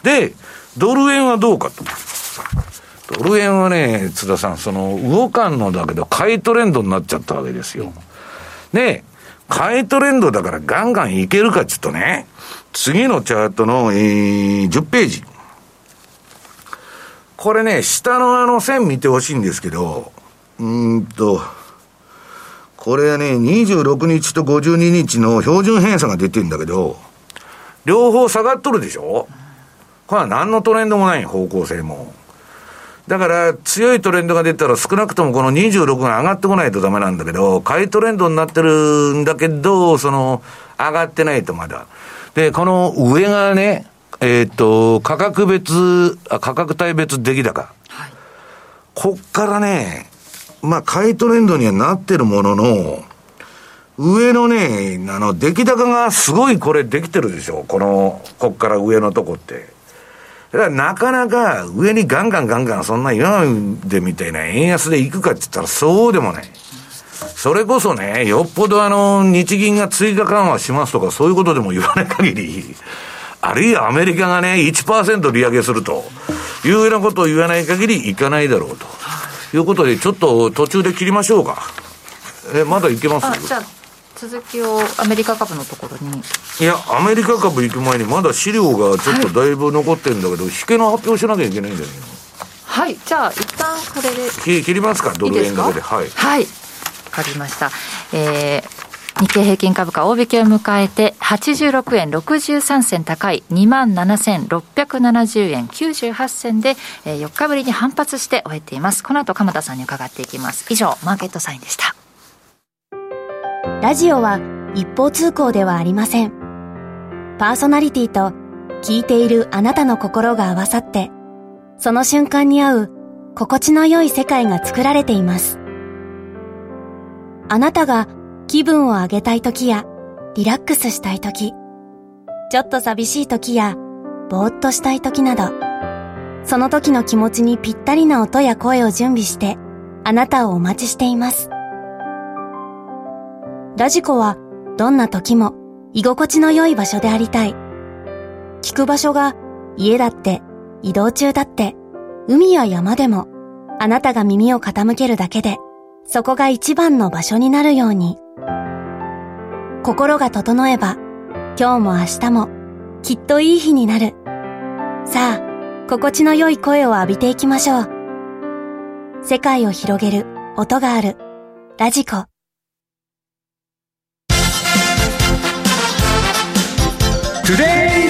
で、ドル円はどうかと。ドル円はね、津田さん、その、動かんのだけど、買いトレンドになっちゃったわけですよ。で、買いトレンドだからガンガンいけるかちょっとね、次のチャートの、えー、10ページ。これね、下のあの線見てほしいんですけど、うんと、これはね、26日と52日の標準偏差が出てるんだけど、両方下がっとるでしょ？これは何のトレンドもない方向性も。だから強いトレンドが出たら少なくともこの26が上がってこないとダメなんだけど、買いトレンドになってるんだけど、その、上がってないとまだ。で、この上がね、えっ、ー、と、価格別、あ価格帯別出来高。はい、こっからね、まあ、買いトレンドにはなってるものの、上のね、あの、出来高がすごいこれできてるでしょ。この、こっから上のとこって。だからなかなか上にガンガンガンガンそんな今までみたいな円安で行くかって言ったらそうでもない。それこそね、よっぽどあの、日銀が追加緩和しますとかそういうことでも言わない限り、あるいはアメリカがね、1%利上げするというようなことを言わない限りいかないだろうと。いうことで、ちょっと途中で切りましょうか。え、まだいけます？続きをアメリカ株のところに。いやアメリカ株行く前にまだ資料がちょっとだいぶ残ってるんだけど、はい、引けの発表しなきゃいけないんだよね。はいじゃあ一旦これで。切切りますか？ドル円だけで。はい。はい。分かりました。えー、日経平均株価大引けを迎えて86円63銭高い2万7670円98銭で、4日ぶりに反発して終えていますこの後鎌田さんに伺っていきます以上マーケットサインでしたラジオは一方通行ではありません。パーソナリティと聞いているあなたの心が合わさって、その瞬間に合う心地の良い世界が作られています。あなたが気分を上げたい時やリラックスしたい時、ちょっと寂しい時やぼーっとしたい時など、その時の気持ちにぴったりな音や声を準備してあなたをお待ちしています。ラジコはどんな時も居心地の良い場所でありたい。聞く場所が家だって移動中だって海や山でもあなたが耳を傾けるだけでそこが一番の場所になるように。心が整えば今日も明日もきっといい日になる。さあ、心地の良い声を浴びていきましょう。世界を広げる音がある。ラジコ。トゥデイ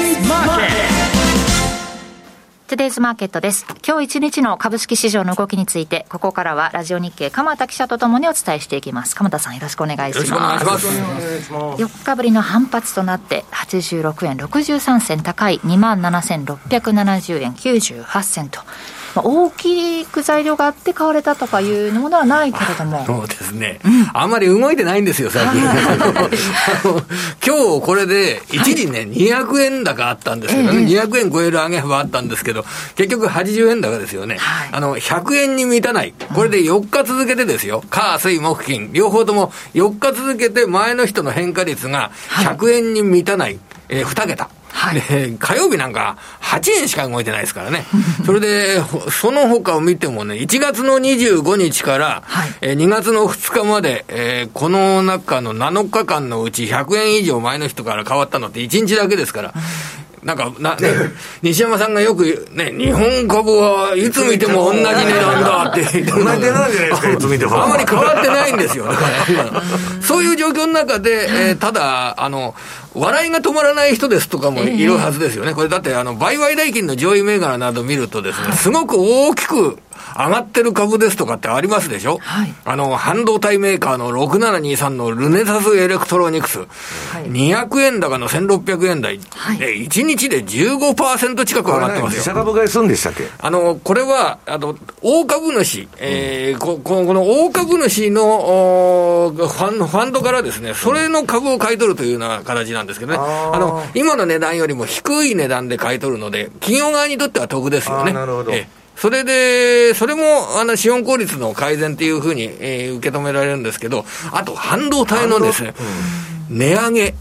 ズマーケットです。今日一日の株式市場の動きについて、ここからはラジオ日経鎌田記者とともにお伝えしていきます。鎌田さんよろしくお願いします。よろしくお願いします。4日ぶりの反発となって、86円63銭高い27,670円98銭と。まあ、大きく材料があって買われたとかいうものはないけれども。そうですね。うん、あんまり動いてないんですよ、最近。今日これで、一時ね、はい、200円高あったんですけどね、えー、200円超える上げ幅あったんですけど、結局80円高ですよね。はい、あの、100円に満たない。これで4日続けてですよ。火、水、木、金。両方とも4日続けて前の人の変化率が100円に満たない。はい、えー、2桁。はい、火曜日なんか8円しか動いてないですからね。それで、その他を見てもね、1月の25日から、はい、え2月の2日まで、えー、この中の7日間のうち100円以上前の人から変わったのって1日だけですから、なんか、な、ね、西山さんがよくね、日本株はいつ見ても同じ値段だって言って。同じ値段じゃないですか、いつ見ても。あんまり変わってないんですよ。そういう状況の中で、えー、ただ、あの、笑いが止まらない人ですとかもいるはずですよね。これだって、あの、売買代金の上位銘柄など見るとですね、すごく大きく上がってる株ですとかってありますでしょ、はい、あの、半導体メーカーの6723のルネサスエレクトロニクス、はい、200円高の1600円台、はい、1日で15%近く上がってますよ。自社株買いするんでしたっけ？あの、これは、あの、大株主、えー、ここの大株主のファンファンドからですね、それの株を買い取るというような形なんですけどね、あの、今の値段よりも低い値段で買い取るので、企業側にとっては得ですよね。なるほど。えーそれで、それも、あの、資本効率の改善っていうふうに、えー、受け止められるんですけど、あと、半導体のですね、値上げ、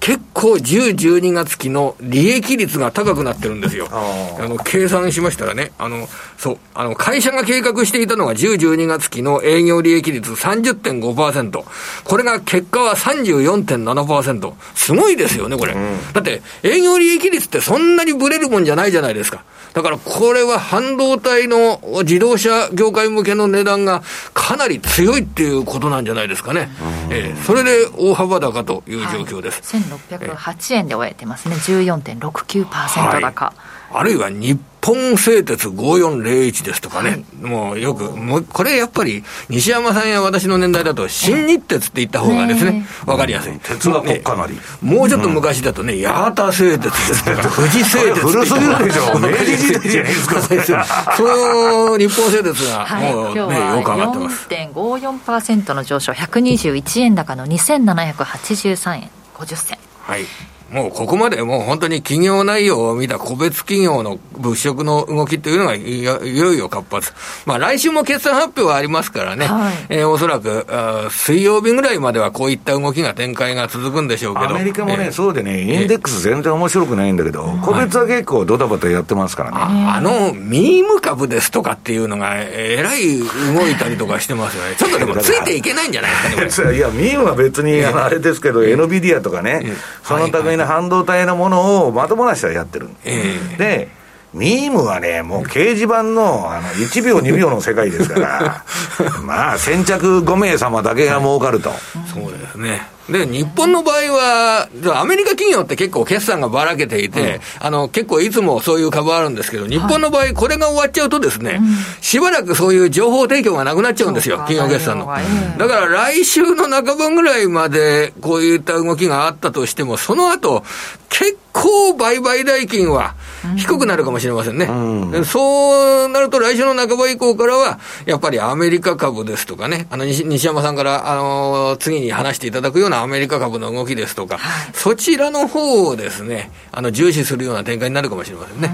結構10、12月期の利益率が高くなってるんですよ。あの、計算しましたらね、あの、そう、あの、会社が計画していたのが10、12月期の営業利益率30.5%。これが結果は34.7%。すごいですよね、これ。うん、だって、営業利益率ってそんなにブレるもんじゃないじゃないですか。だからこれは半導体の自動車業界向けの値段がかなり強いっていうことなんじゃないですかね。えー、それで大幅高という状況です。はい、1608円で終えてますね。14.69%高。はいあるいは日本製鉄5401ですとかね、はい、もうよく、もうこれやっぱり西山さんや私の年代だと、新日鉄って言った方がですね、わかりやすい。鉄がかなり、もうちょっと昔だとね、八幡製鉄です。とか、富士製鉄古すぎるでしょ、明治時代じゃないですか、そう日本製鉄がもうね、よく上がってます。4.54%の上昇、121円高の2783円。50銭。はいもうここまでもう本当に企業内容を見た個別企業の物色の動きというのがいよいよ活発。まあ来週も決算発表はありますからね、はい、えー、おそらく水曜日ぐらいまではこういった動きが展開が続くんでしょうけど。アメリカもね、えー、そうでね、インデックス全然面白くないんだけど、えー、個別は結構ドタバタやってますからね。ああの、ミーム株ですとかっていうのが、えらい動いたりとかしてますよね。ちょっとでもついていけないんじゃないですかね、いや、ミームは別に、あれですけど、NVIDIA とかね、その類の半導体のものをまともな人はやってる、えー、でミームはね、もう掲示板のあの1秒、2秒の世界ですから、まあ、先着5名様だけが儲かると。そうですね。で、日本の場合は、アメリカ企業って結構決算がばらけていて、うん、あの、結構いつもそういう株あるんですけど、日本の場合、これが終わっちゃうとですね、はい、しばらくそういう情報提供がなくなっちゃうんですよ、企業決算の。だから来週の半ばぐらいまで、こういった動きがあったとしても、その後、結構売買代金は低くなるかもしれませんね。うん、そうなると来週の半ば以降からは、やっぱりアメリカ株ですとかね、あの西西山さんから、あの、次に話していただくようなアメリカ株の動きですとか、はい、そちらの方をですね、あの、重視するような展開になるかもしれませんね。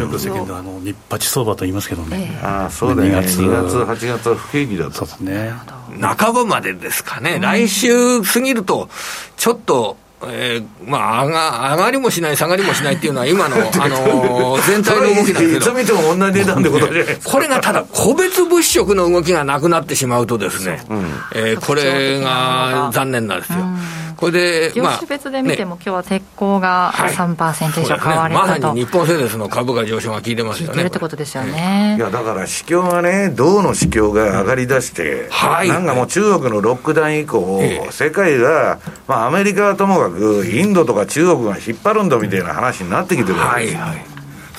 よく世間であの、日八相場と言いますけどね。えー、ああ、そうだね。2月、2月、8月は不景気だと。そうですね。半ばまでですかね、来週過ぎると、ちょっと、えー、まあ上が、上がりもしない、下がりもしないっていうのは、今の、あのー、全体の動きなんですけど、いつ見ても同じ値段ってことで、これがただ、個別物色の動きがなくなってしまうとですね、うん、えー、これが残念なんですよ。これで、業種別で見ても、今日は鉄鋼が3%以上買われたと、ね、まさに日本製鉄の株価上昇が効いてますよね。効いてるってことですよね。いや、だから市況がね、銅の市況が上がりだして、はい、なんかもう中国のロックダウン以降、世界が、まあアメリカはともかく、インドとか中国が引っ張るんだみたいな話になってきてるわけです。はいはい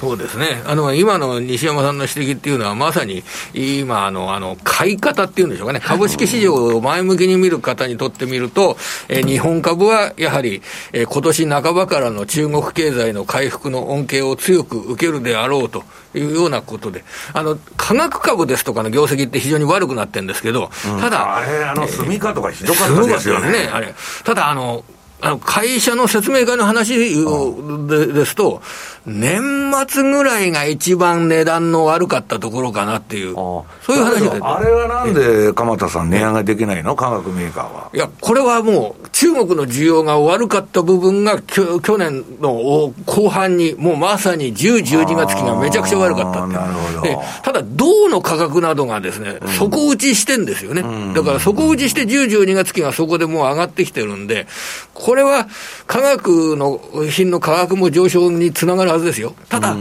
そうですね。あの、今の西山さんの指摘っていうのは、まさに、今、あの、あの、買い方っていうんでしょうかね。株式市場を前向きに見る方にとってみると、え日本株はやはり、え今年半ばからの中国経済の回復の恩恵を強く受けるであろうというようなことで、あの、科学株ですとかの業績って非常に悪くなってるんですけど、うん、ただ、あれ、あの、住みかとかひどかったですよね。ねあれ。ただ、あの、あの会社の説明会の話でですと、年末ぐらいが一番値段の悪かったところかなっていう、そういう話があれはなんで鎌田さん、値上げできないの、化学メーカーは。いや、これはもう、中国の需要が悪かった部分が、きょ去年の後半に、もうまさに10、12月期がめちゃくちゃ悪かったって。ただ、銅の価格などがですね、底打ちしてんですよね。だから底打ちして10、12月期がそこでもう上がってきてるんで、これは化学の品の価格も上昇につながるはずですよ。ただ、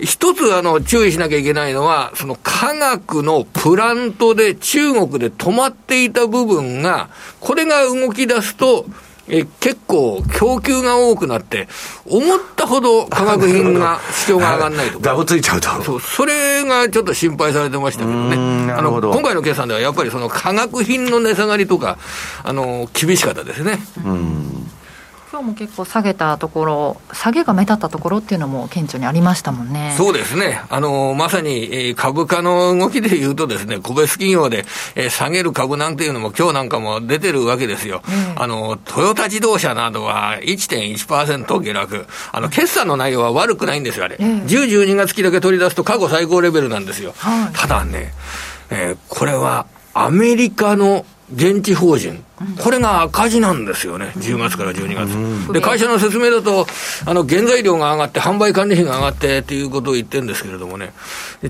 一つあの注意しなきゃいけないのは、その科学のプラントで中国で止まっていた部分が、これが動き出すと、え結構供給が多くなって、思ったほど化学品が、市況が上がらないとか。ダブついちゃうと。そう、それがちょっと心配されてましたけどね。あの、今回の決算ではやっぱりその化学品の値下がりとか、あの、厳しかったですね。うん今日も結構下げたところ、下げが目立ったところっていうのも顕著にありましたもんね。そうですね。あの、まさに、えー、株価の動きで言うとですね、個別企業で、えー、下げる株なんていうのも今日なんかも出てるわけですよ。えー、あの、トヨタ自動車などは1.1%下落。あの、決算の内容は悪くないんですよ、あれ。えー、10、12月期だけ取り出すと過去最高レベルなんですよ。はい、ただね、えー、これはアメリカの現地法人、これが赤字なんですよね、10月から12月。で、会社の説明だと、あの、原材料が上がって、販売管理費が上がってっていうことを言ってるんですけれどもね、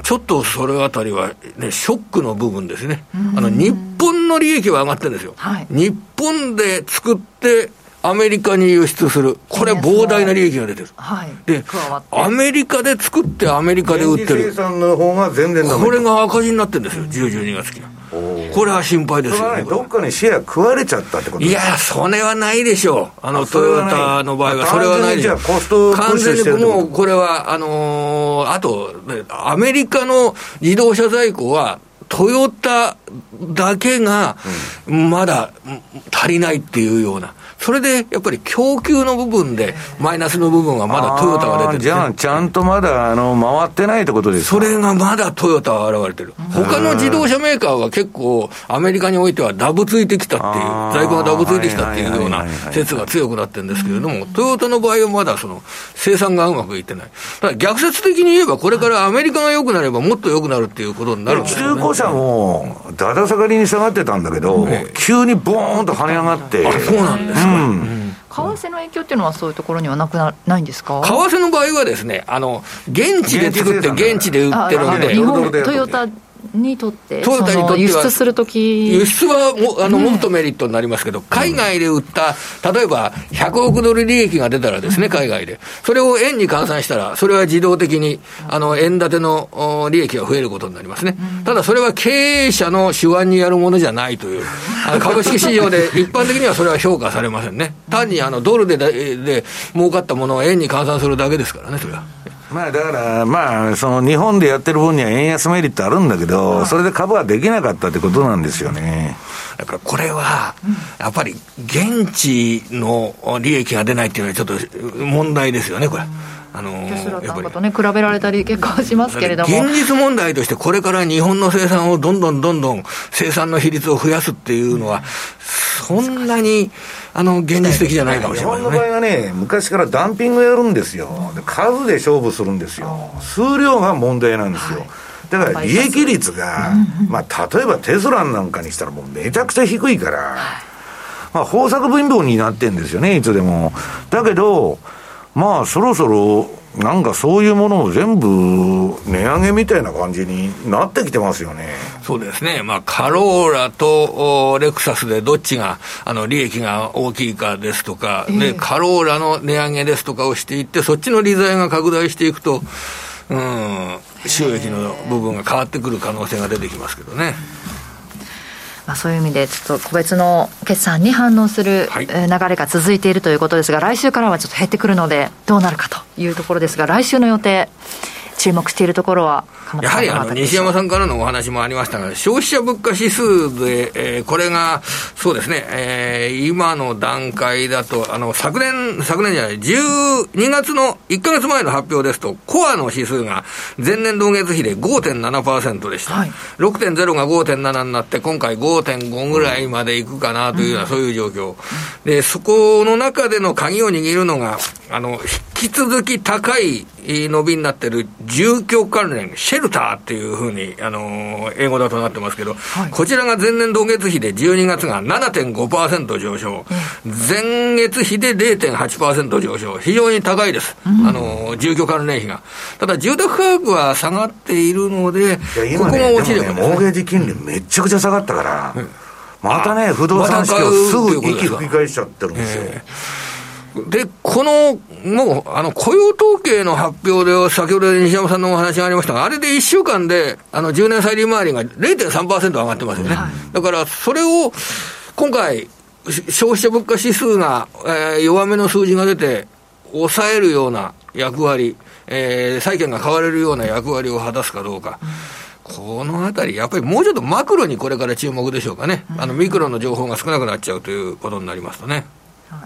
ちょっとそれあたりは、ね、ショックの部分ですね。あの、日本の利益は上がってるんですよ。はい、日本で作って、アメリカに輸出する、これ、膨大な利益が出てる、はい、でアメリカで作って、アメリカで売ってる、生産の方が全然これが赤字になってるんですよ、10、12月期。これは心配ですよね。どっかにシェア食われちゃったってこといや、それはないでしょう。あの、トヨタの場合は、それはないでしょう。完全にもう、これは、あのー、あと、アメリカの自動車在庫は、トヨタだけが、まだ足りないっていうような。それでやっぱり供給の部分で、マイナスの部分はまだトヨタが出てる、ね、じゃあ、ちゃんとまだあの回ってないってことですそれがまだトヨタは現れてる、他の自動車メーカーは結構、アメリカにおいてはダブついてきたっていう、在庫がダブついてきたっていうような説が強くなってるんですけれども、トヨタの場合はまだその生産がうまくいってない、ただ逆説的に言えば、これからアメリカが良くなれば、もっと良くなるっていうことになるんですよ、ね、中古車も、だだ下がりに下がってたんだけど、急にボーンと跳ね上がって、そうなんです為替の影響っていうのは、そういうところにはなくなないんですか？為替の場合はですね、あの現地で作って、現地で売ってるので、日本トヨタにとって、トヨタにとって輸出するとき輸出はもあの、もっとメリットになりますけど、海外で売った、例えば100億ドル利益が出たらですね、海外で、それを円に換算したら、それは自動的にあの円建ての利益が増えることになりますね。ただそれは経営者の手腕にやるものじゃないという、あの株式市場で一般的にはそれは評価されませんね。単にあのドルでで儲かったものを円に換算するだけですからね、それは。まあだから、まあ、その日本でやってる分には円安メリットあるんだけど、それで株はできなかったってことなんですよね。だからこれは、やっぱり現地の利益が出ないっていうのは、ちょっと問題ですよね、これ。あのー、テスラなんかとね、比べられたり結構しますけれども。現実問題として、これから日本の生産をどんどんどんどん生産の比率を増やすっていうのは、そんなに、あの、現実的じゃないかもしれない、ね、日本の場合はね、昔からダンピングやるんですよ。数で勝負するんですよ。数量が問題なんですよ。はいだから利益率が、まあ、例えばテスラなんかにしたらもうめちゃくちゃ低いから、まあ、豊作貧乏になってんですよね、いつでも。だけど、まあ、そろそろなんかそういうものも全部値上げみたいな感じになってきてますよね。そうですね。まあ、カローラとレクサスでどっちが、あの、利益が大きいかですとか、えー、で、カローラの値上げですとかをしていって、そっちの利材が拡大していくと、うん、収益の部分が変わってくる可能性が出てきますけどね。まあ、そういう意味で、ちょっと個別の決算に反応する流れが続いているということですが、来週からはちょっと減ってくるので、どうなるかというところですが、来週の予定、注目しているところはやはりあの西山さんからのお話もありましたが、消費者物価指数で、えー、これが、そうですね、えー、今の段階だと、あの昨年、昨年じゃない、12月の1か月前の発表ですと、コアの指数が前年同月比で5.7%でした、はい、6.0が5.7になって、今回5.5ぐらいまでいくかなというような、そういう状況、でそこの中での鍵を握るのが、あの引き続き高い伸びになってる住居関連、シェルターっていうふうに、あのー、英語だとなってますけど、はい、こちらが前年同月比で12月が7.5%上昇、うん、前月比で0.8%上昇、非常に高いです、うん、あのー、住居関連費が。ただ、住宅価格は下がっているので、ここが落ちれば、ね、モーゲージ金利めちゃくちゃ下がったから、うん、またね、不動産市況すぐ息吹き返しちゃってるんですよ。えーで、この、もう、あの、雇用統計の発表で、先ほど西山さんのお話がありましたが、あれで1週間で、あの、10年債利回りが0.3%上がってますよね。はい、だから、それを、今回、消費者物価指数が、えー、弱めの数字が出て、抑えるような役割、えー、債券が買われるような役割を果たすかどうか。うんこのあたり、やっぱりもうちょっとマクロにこれから注目でしょうかね、あのミクロの情報が少なくなっちゃうということになりますとね。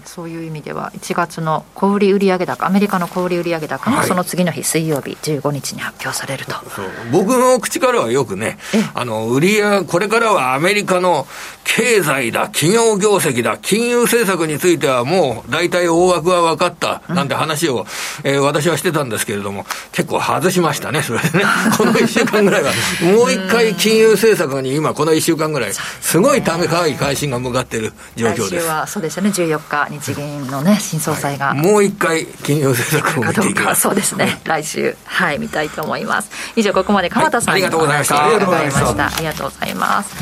そういう意味では1月の小売売上高アメリカの小売売上高もその次の日、水曜日15日に発表されると。僕の口からはよくねあの売上これからはアメリカの経済だ企業業績だ金融政策についてはもう大体大枠は分かったなんて話を、うん、えー、私はしてたんですけれども結構外しましたねそれでね。この1週間ぐらいは。もう一回金融政策に今この1週間ぐらいすごいためかい関心が向かっている状況です。来週はそうですよね14日か、日銀のね、新総裁が、はい、もう一回、金融政策を見ていくそうですね、来週、はい、見たいと思います。以上、ここまで鎌田さんに、はい、ありがとうございました。ありがとうございました。ありがとうございます。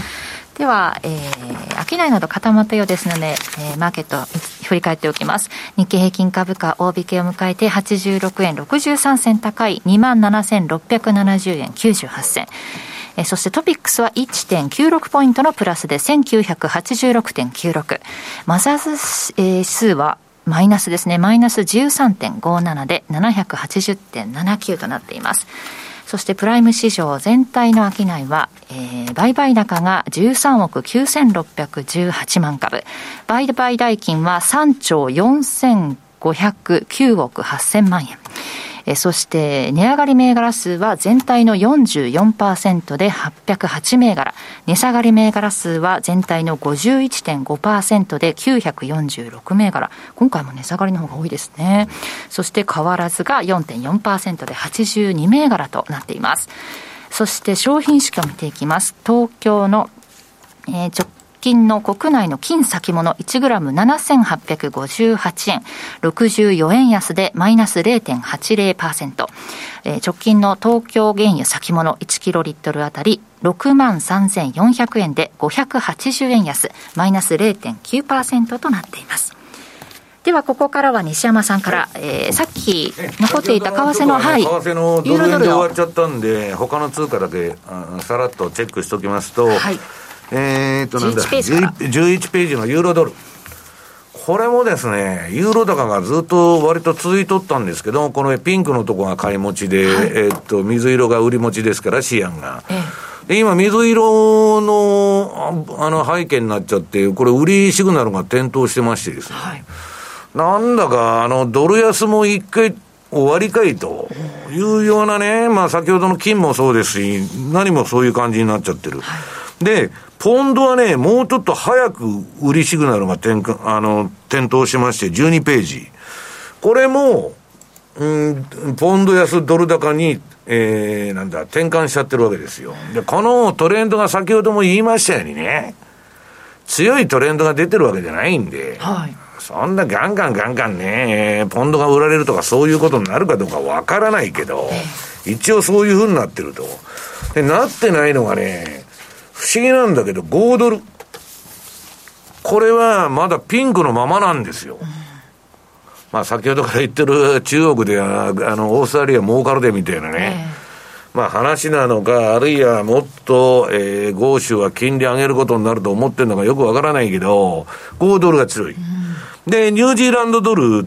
では、えー、商いなど固まったようですので、えー、マーケット振り返っておきます。日経平均株価大引けを迎えて86円63銭高い27,670円98銭。えそしてトピックスは1.96ポイントのプラスで1986.96。マザーズ、えー、数はマイナスですね。マイナス13.57で780.79となっています。そしてプライム市場全体の商いは、えー、売買高が13億9618万株。売買代金は3兆4509億8000万円。えそして値上がり銘柄数は全体の44%で808銘柄。値下がり銘柄数は全体の51.5%で946銘柄。今回も値下がりの方が多いですね。そして変わらずが4.4%で82銘柄となっています。そして商品市況を見ていきます。東京のえー、直近の国内の金先物1グラム7858円、64円安でマイナス0.80%。えー、直近の東京原油先物1キロリットルあたり6万3400円で580円安、マイナス0.9%となっています。ではここからは西山さんから、えー、さっき残っていた為替の、はい、為替のドル円で終わっちゃったんで、他の通貨だけさらっとチェックしておきますと、はい、えー、っと、なんだ、11ページのユーロドル。これもですね、ユーロ高がずっと割と続いとったんですけど、このピンクのとこが買い持ちで、はい、えー、っと、水色が売り持ちですから、シアンが。ええ、で今、水色のあの背景になっちゃって、これ、売りシグナルが点灯してましてですね、はい、なんだか、あの、ドル安も一回終わりかいというようなね、まあ、先ほどの金もそうですし、何もそういう感じになっちゃってる。はい、で、ポンドはね、もうちょっと早く売りシグナルが点あの点灯しまして、12ページ。これも、うん、ポンド安ドル高に、えー、なんだ、転換しちゃってるわけですよ。で、このトレンドが先ほども言いましたようにね、強いトレンドが出てるわけじゃないんで、はい、そんなガンガンガンガンね、ポンドが売られるとかそういうことになるかどうかわからないけど、一応そういうふうになってると。で、なってないのがね、不思議なんだけど、5ドル。これはまだピンクのままなんですよ。まあ先ほどから言ってる中国では、あの、オーストラリア儲かるでみたいなね。まあ話なのか、あるいはもっと、えー、豪州は金利上げることになると思ってるのかよくわからないけど、5ドルが強い。で、ニュージーランドドルを、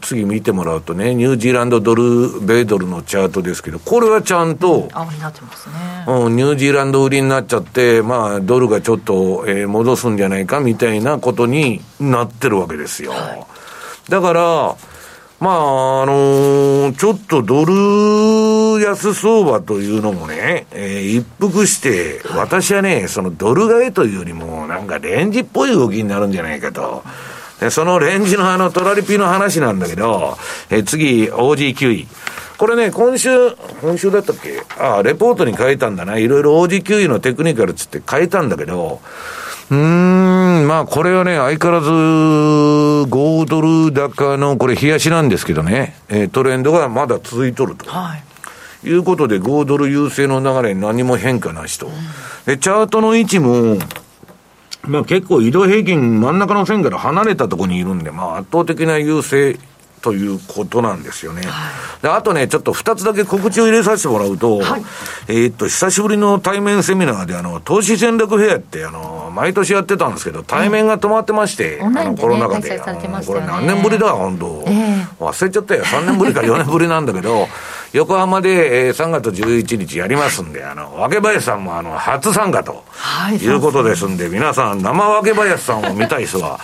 次見てもらうとね、ニュージーランドドル、米ドルのチャートですけど、これはちゃんと、青になってますね。うん、ニュージーランド売りになっちゃって、まあ、ドルがちょっと、えー、戻すんじゃないかみたいなことになってるわけですよ。はい、だから、まあ、あのー、ちょっとドル安相場というのもね、えー、一服して、私はね、そのドル買いというよりも、なんかレンジっぽい動きになるんじゃないかと。でそのレンジのあのトラリピの話なんだけど、えー、次、OG9 位。これね、今週、今週だったっけ？ああ、レポートに書いたんだな。いろいろ OG9 位のテクニカルつって書いたんだけど、うーん、まあこれはね、相変わらず5ドル高の、これ冷やしなんですけどね、えー、トレンドがまだ続いとると。はい。いうことで、5ドル優勢の流れに何も変化なしと。で、チャートの位置も、まあ結構移動平均真ん中の線から離れたところにいるんで、まあ圧倒的な優勢ということなんですよね。はい、であとね、ちょっと2つだけ告知を入れさせてもらうと、はい、えっと、久しぶりの対面セミナーで、あの、投資戦略フェアって、あの、毎年やってたんですけど、対面が止まってまして、うん、あの、コロナ禍で。ね、これ何年ぶりだ、本当、えー、忘れちゃったよ。3年ぶりか4年ぶりなんだけど、横浜で、えー、3月11日やりますんで、あの、若林さんも、あの、初参加と、はい、いうことですんで、皆さん、生若林さんを見たい人は、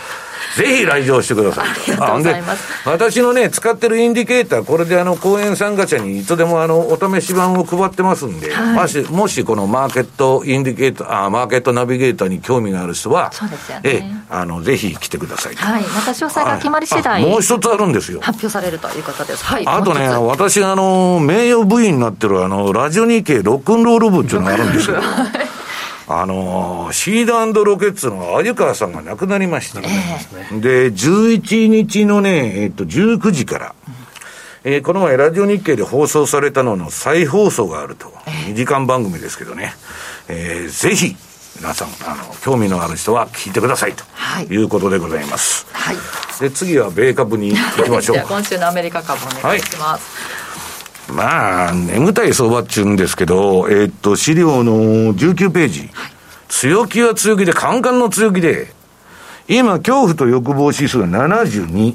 ぜひ来場してくださいと。あで私のね、使ってるインディケーター、これであの、講演参加者にいつでもあの、お試し版を配ってますんで、はい、もし、もしこのマーケットインディケーター、あマーケットナビゲーターに興味がある人は、そうですよね。えあの、ぜひ来てくださいはい。また詳細が決まり次第、もう一つあるんですよ。発表されるということです。はい。あとね、私、あの、名誉部員になってるあの、ラジオ日経ロックンロール部っていうのがあるんですよ。あのー、シードロケッツの鮎川さんが亡くなりました。えー、で、11日のね、えっと、19時から、えー、この前、ラジオ日経で放送されたのの再放送があると。2時間番組ですけどね。えー、ぜひ、皆さん、あの、興味のある人は聞いてくださいと、はい、いうことでございます。はい。で、次は米株に行きましょう。今週のアメリカ株お願いします。はいまあ、眠たい相場っちゅうんですけど、えー、っと、資料の19ページ。強気は強気で、カンカンの強気で、今、恐怖と欲望指数が72。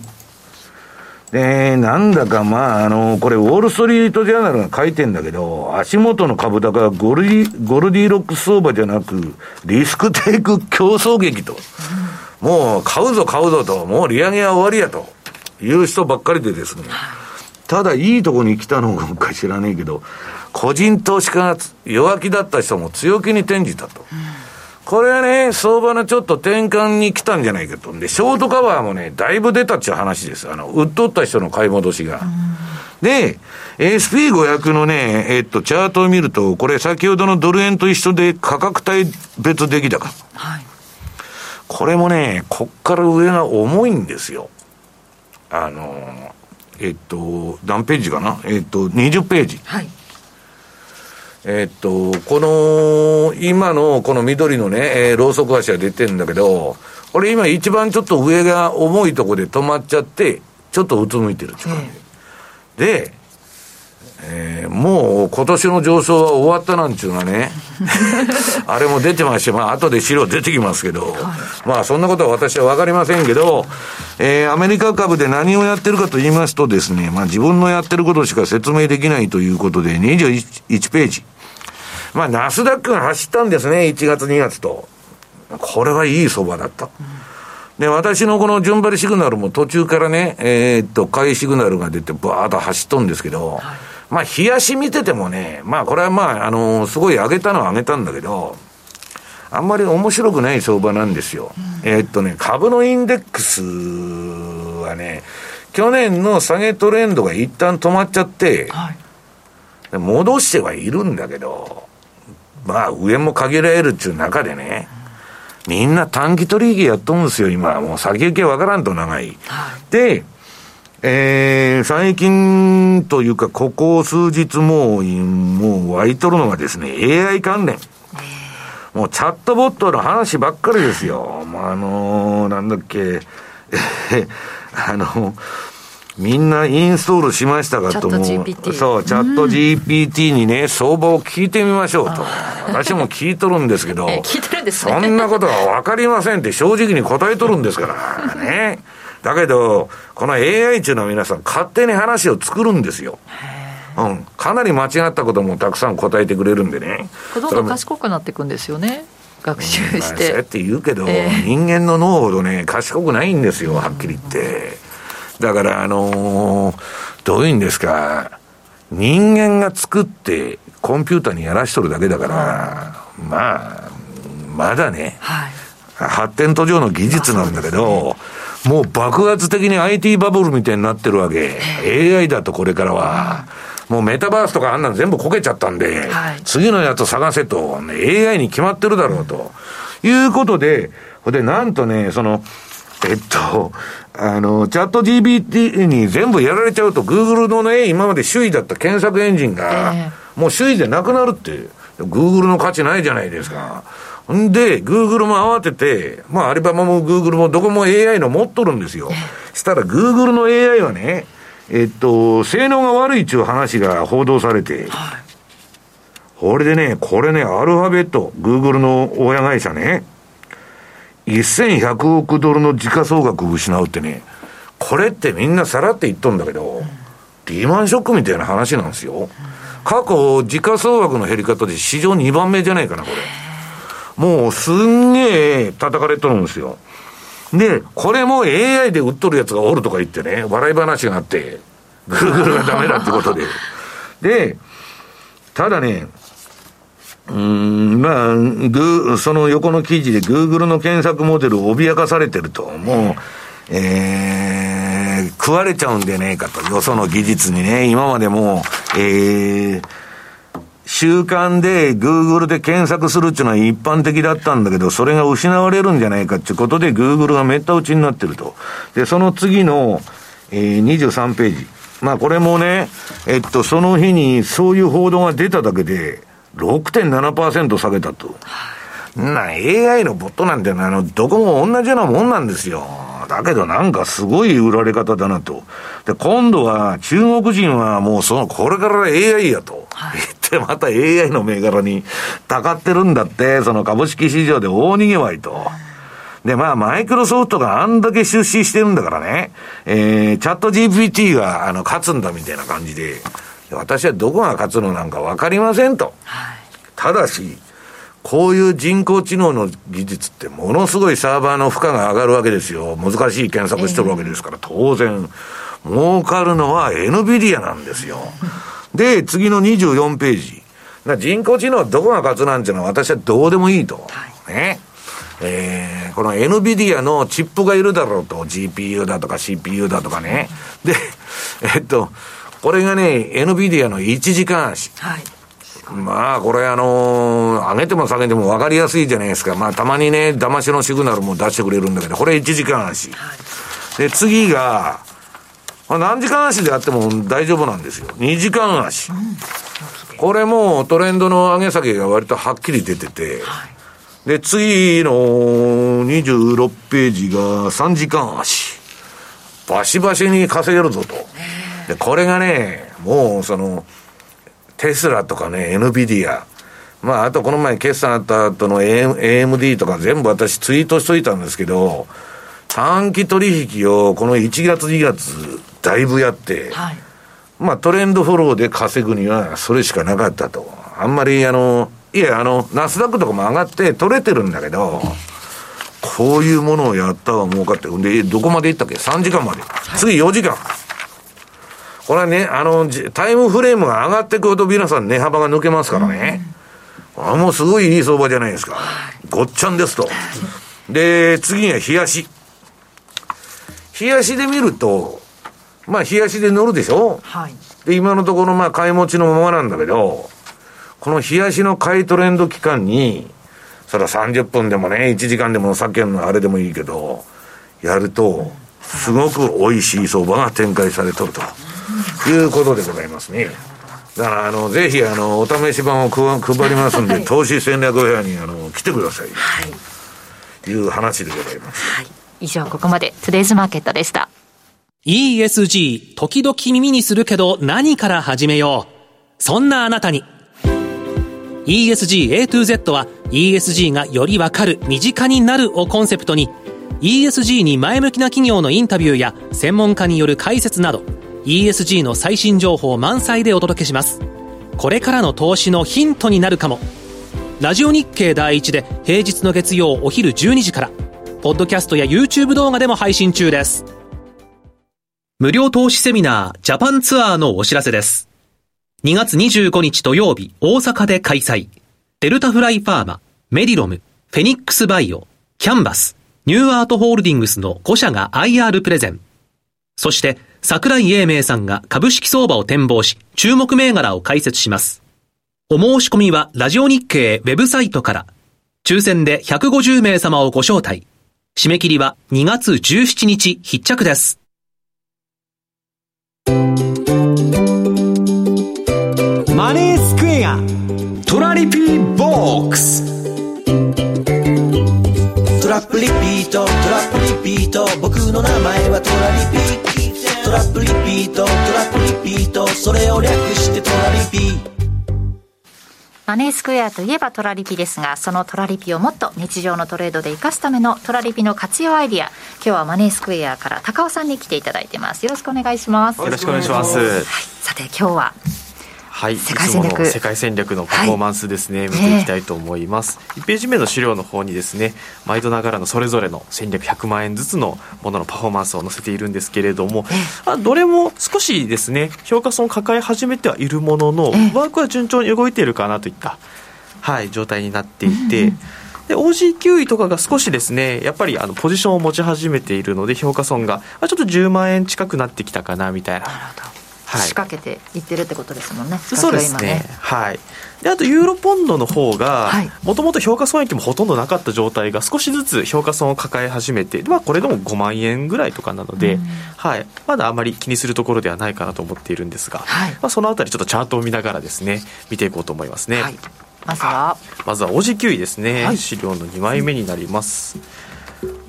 で、なんだかまあ、あの、これ、ウォール・ストリート・ジャーナルが書いてんだけど、足元の株高はゴルディ、ゴルディロック相場じゃなく、リスクテイク競争劇と。もう、買うぞ買うぞと、もう利上げは終わりやと。いう人ばっかりでですね。ただ、いいとこに来たのか知らねえけど、個人投資家が弱気だった人も強気に転じたと。うん、これはね、相場のちょっと転換に来たんじゃないかと。で、ショートカバーもね、だいぶ出たっちゅう話です。あの、売っとった人の買い戻しが。うん、で、SP500 のね、えっと、チャートを見ると、これ先ほどのドル円と一緒で価格帯別出来高。はい。これもね、こっから上が重いんですよ。あのえっと、何ページかな？えっと、20ページ。はい。えっと、この、今のこの緑のね、えー、ローソク足が出てるんだけど、これ今一番ちょっと上が重いとこで止まっちゃって、ちょっとうつむいてる。で、えー、もう今年の上昇は終わったなんちゅうのはね、あれも出てまして、まあ後で資料出てきますけど、はい、まあそんなことは私はわかりませんけど、えー、アメリカ株で何をやってるかと言いますとですね、まあ自分のやってることしか説明できないということで、21ページ。まあナスダックが走ったんですね、1月2月と。これはいい相場だった。うんで、私のこの順張りシグナルも途中からね、えー、っと、買いシグナルが出て、バーッと走っとんですけど、はいまあ、冷やし見ててもね、まあ、これはまあ、あのー、すごい上げたのは上げたんだけど、あんまり面白くない相場なんですよ。うん、えー、っとね、株のインデックスはね、去年の下げトレンドが一旦止まっちゃって、はい、戻してはいるんだけど、まあ、上も限られるっていう中でね、みんな短期取引やっとるんですよ、今。もう先行きわからんと長い。はい、で、えー、最近というか、ここ数日もう、もう湧いとるのがですね、AI 関連。もうチャットボットの話ばっかりですよ。まあ、あのー、なんだっけ、あの、みんなインストールしましたかと、もう、そう、チャット GPT にね、相場を聞いてみましょうと。私も聞いとるんですけど、聞いてるんです、ね、そんなことは分かりませんって正直に答えとるんですからね。だけど、この AI 中の皆さん、勝手に話を作るんですよ。うん、かなり間違ったこともたくさん答えてくれるんでね。どんどん賢くなっていくんですよね。学習して。うん、そうやって言うけど、えー、人間の脳ほどね、賢くないんですよ、はっきり言って。だから、あのー、どういうんですか、人間が作ってコンピューターにやらしとるだけだから、まあ、まだね、はい、発展途上の技術なんだけど、もう爆発的に IT バブルみたいになってるわけ。AI だとこれからは。もうメタバースとかあんなの全部こけちゃったんで、はい、次のやつ探せと、AI に決まってるだろうと。いうことで、で、なんとね、その、えっと、あの、チャット GPT に全部やられちゃうと、Google のね、今まで首位だった検索エンジンが、もう首位でなくなるって、Google の価値ないじゃないですか。んで、グーグルも慌てて、まあ、アリババもグーグルもどこも AI の持っとるんですよ。したら、グーグルの AI はね、えっと、性能が悪いっていう話が報道されて、はい、これでね、これね、アルファベット、グーグルの親会社ね、1100億ドルの時価総額を失うってね、これってみんなさらって言っとんだけど、リーマンショックみたいな話なんですよ。過去、時価総額の減り方で史上2番目じゃないかな、これ。もうすんげえ叩かれとるんですよ。で、これも AI で売っとるやつがおるとか言ってね、笑い話があって、グーグルがダメだってことで。で、ただね、うん、まあ、グその横の記事でグーグルの検索モデルを脅かされてると、もう、えー、食われちゃうんでねえかと、よその技術にね、今までも、えー、習慣で Google で検索するっていうのは一般的だったんだけど、それが失われるんじゃないかっていうことで Google がめった打ちになってると。で、その次の、えー、23ページ。まあこれもね、えっと、その日にそういう報道が出ただけで、6.7%下げたと。な、AI のボットなんてあの、どこも同じようなもんなんですよ。だけどなんかすごい売られ方だなと。で、今度は中国人はもうその、これから AI やと。はい、言ってまた AI の銘柄にたかってるんだって、その株式市場で大逃げわいと。で、まあ、マイクロソフトがあんだけ出資してるんだからね、えー、チャット GPT が、あの、勝つんだみたいな感じで、私はどこが勝つのなんかわかりませんと。はい、ただし、こういう人工知能の技術ってものすごいサーバーの負荷が上がるわけですよ。難しい検索してるわけですから、当然、儲かるのは NVIDIA なんですよ。で、次の24ページ。人工知能どこが勝つなんていうのは私はどうでもいいと。ね。えー、この NVIDIA のチップがいるだろうと。GPU だとか CPU だとかね。で、えっと、これがね、NVIDIA の1時間足。はい。まあ、これあのー、上げても下げても分かりやすいじゃないですか。まあ、たまにね、騙しのシグナルも出してくれるんだけど、これ1時間足。はい、で、次が、まあ、何時間足であっても大丈夫なんですよ。2時間足。うん、これもトレンドの上げ下げが割とはっきり出てて、はい、で、次の26ページが3時間足。バシバシに稼げるぞと。で、これがね、もうその、テスラとかね、NVIDIA、まあ、あとこの前決算あった後の AMD とか全部私ツイートしといたんですけど、短期取引をこの1月2月だいぶやって、はい、まあトレンドフォローで稼ぐにはそれしかなかったと。あんまりあの、いや、あの、ナスダックとかも上がって取れてるんだけど、こういうものをやったら儲かって、で、どこまで行ったっけ ?3 時間まで。次4時間。これはね、あの、タイムフレームが上がってくると皆さん値幅が抜けますからね。あもうすごいいい相場じゃないですか。ごっちゃんですと。で、次は冷やし。冷やしで見ると、まあ冷やしで乗るでしょ？はい。で、今のところまあ買い持ちのままなんだけど、この冷やしの買いトレンド期間に、それは30分でもね、1時間でもさっきのあれでもいいけど、やると、すごく美味しい相場が展開されとると。いうことでございますね。だからあのぜひあのお試し版を配りますんで、はい、投資戦略部屋にあの来てください、はい、いう話でございます、はい、以上ここまでトゥデイズマーケットでした。ESG 時々耳にするけど何から始めよう。そんなあなたに。ESG A to Z は ESG がよりわかる身近になるをコンセプトに ESG に前向きな企業のインタビューや専門家による解説など ESG の最新情報満載でお届けします。これからの投資のヒントになるかも。ラジオ日経第一で平日の月曜お昼12時からポッドキャストや YouTube 動画でも配信中です。無料投資セミナージャパンツアーのお知らせです。2月25日土曜日大阪で開催。デルタフライファーマメディロムフェニックスバイオキャンバスニューアートホールディングスの5社が IR プレゼン。そして桜井英明さんが株式相場を展望し、注目銘柄を解説します。お申し込みはラジオ日経ウェブサイトから、抽選で150名様をご招待。締め切りは2月17日必着です。マネースクエア。トラリピーボックス。トラップリピートトラップリピート。僕の名前はトラリピー。トラップリピートトラップリピート。それを略してトラリピマネースクエアといえばトラリピですが、そのトラリピをもっと日常のトレードで生かすためのトラリピの活用アイディア、今日はマネースクエアから高尾さんに来ていただいてます。よろしくお願いします。よろしくお願いします。はい、さて今日ははい、世界戦略。世界戦略のパフォーマンスですね、はい、見ていきたいと思います、1ページ目の資料の方にですね毎度ながらのそれぞれの戦略100万円ずつのもののパフォーマンスを載せているんですけれども、あどれも少しですね評価損を抱え始めてはいるものの、ワークは順調に動いているかなといった、はい、状態になっていて、で OG9 位とかが少しですねやっぱりあのポジションを持ち始めているので評価損が、まあ、ちょっと10万円近くなってきたかなみたいな仕掛けていってるってことですもんね、そうですね、はい、であとユーロポンドの方がもともと評価損益もほとんどなかった状態が少しずつ評価損を抱え始めて、まあ、これでも5万円ぐらいとかなので、はい、まだあまり気にするところではないかなと思っているんですが、はい、まあ、そのあたりちょっとチャートを見ながらですね見ていこうと思いますね、はい、まずは。まずは OG9 位ですね、はい、資料の2枚目になります、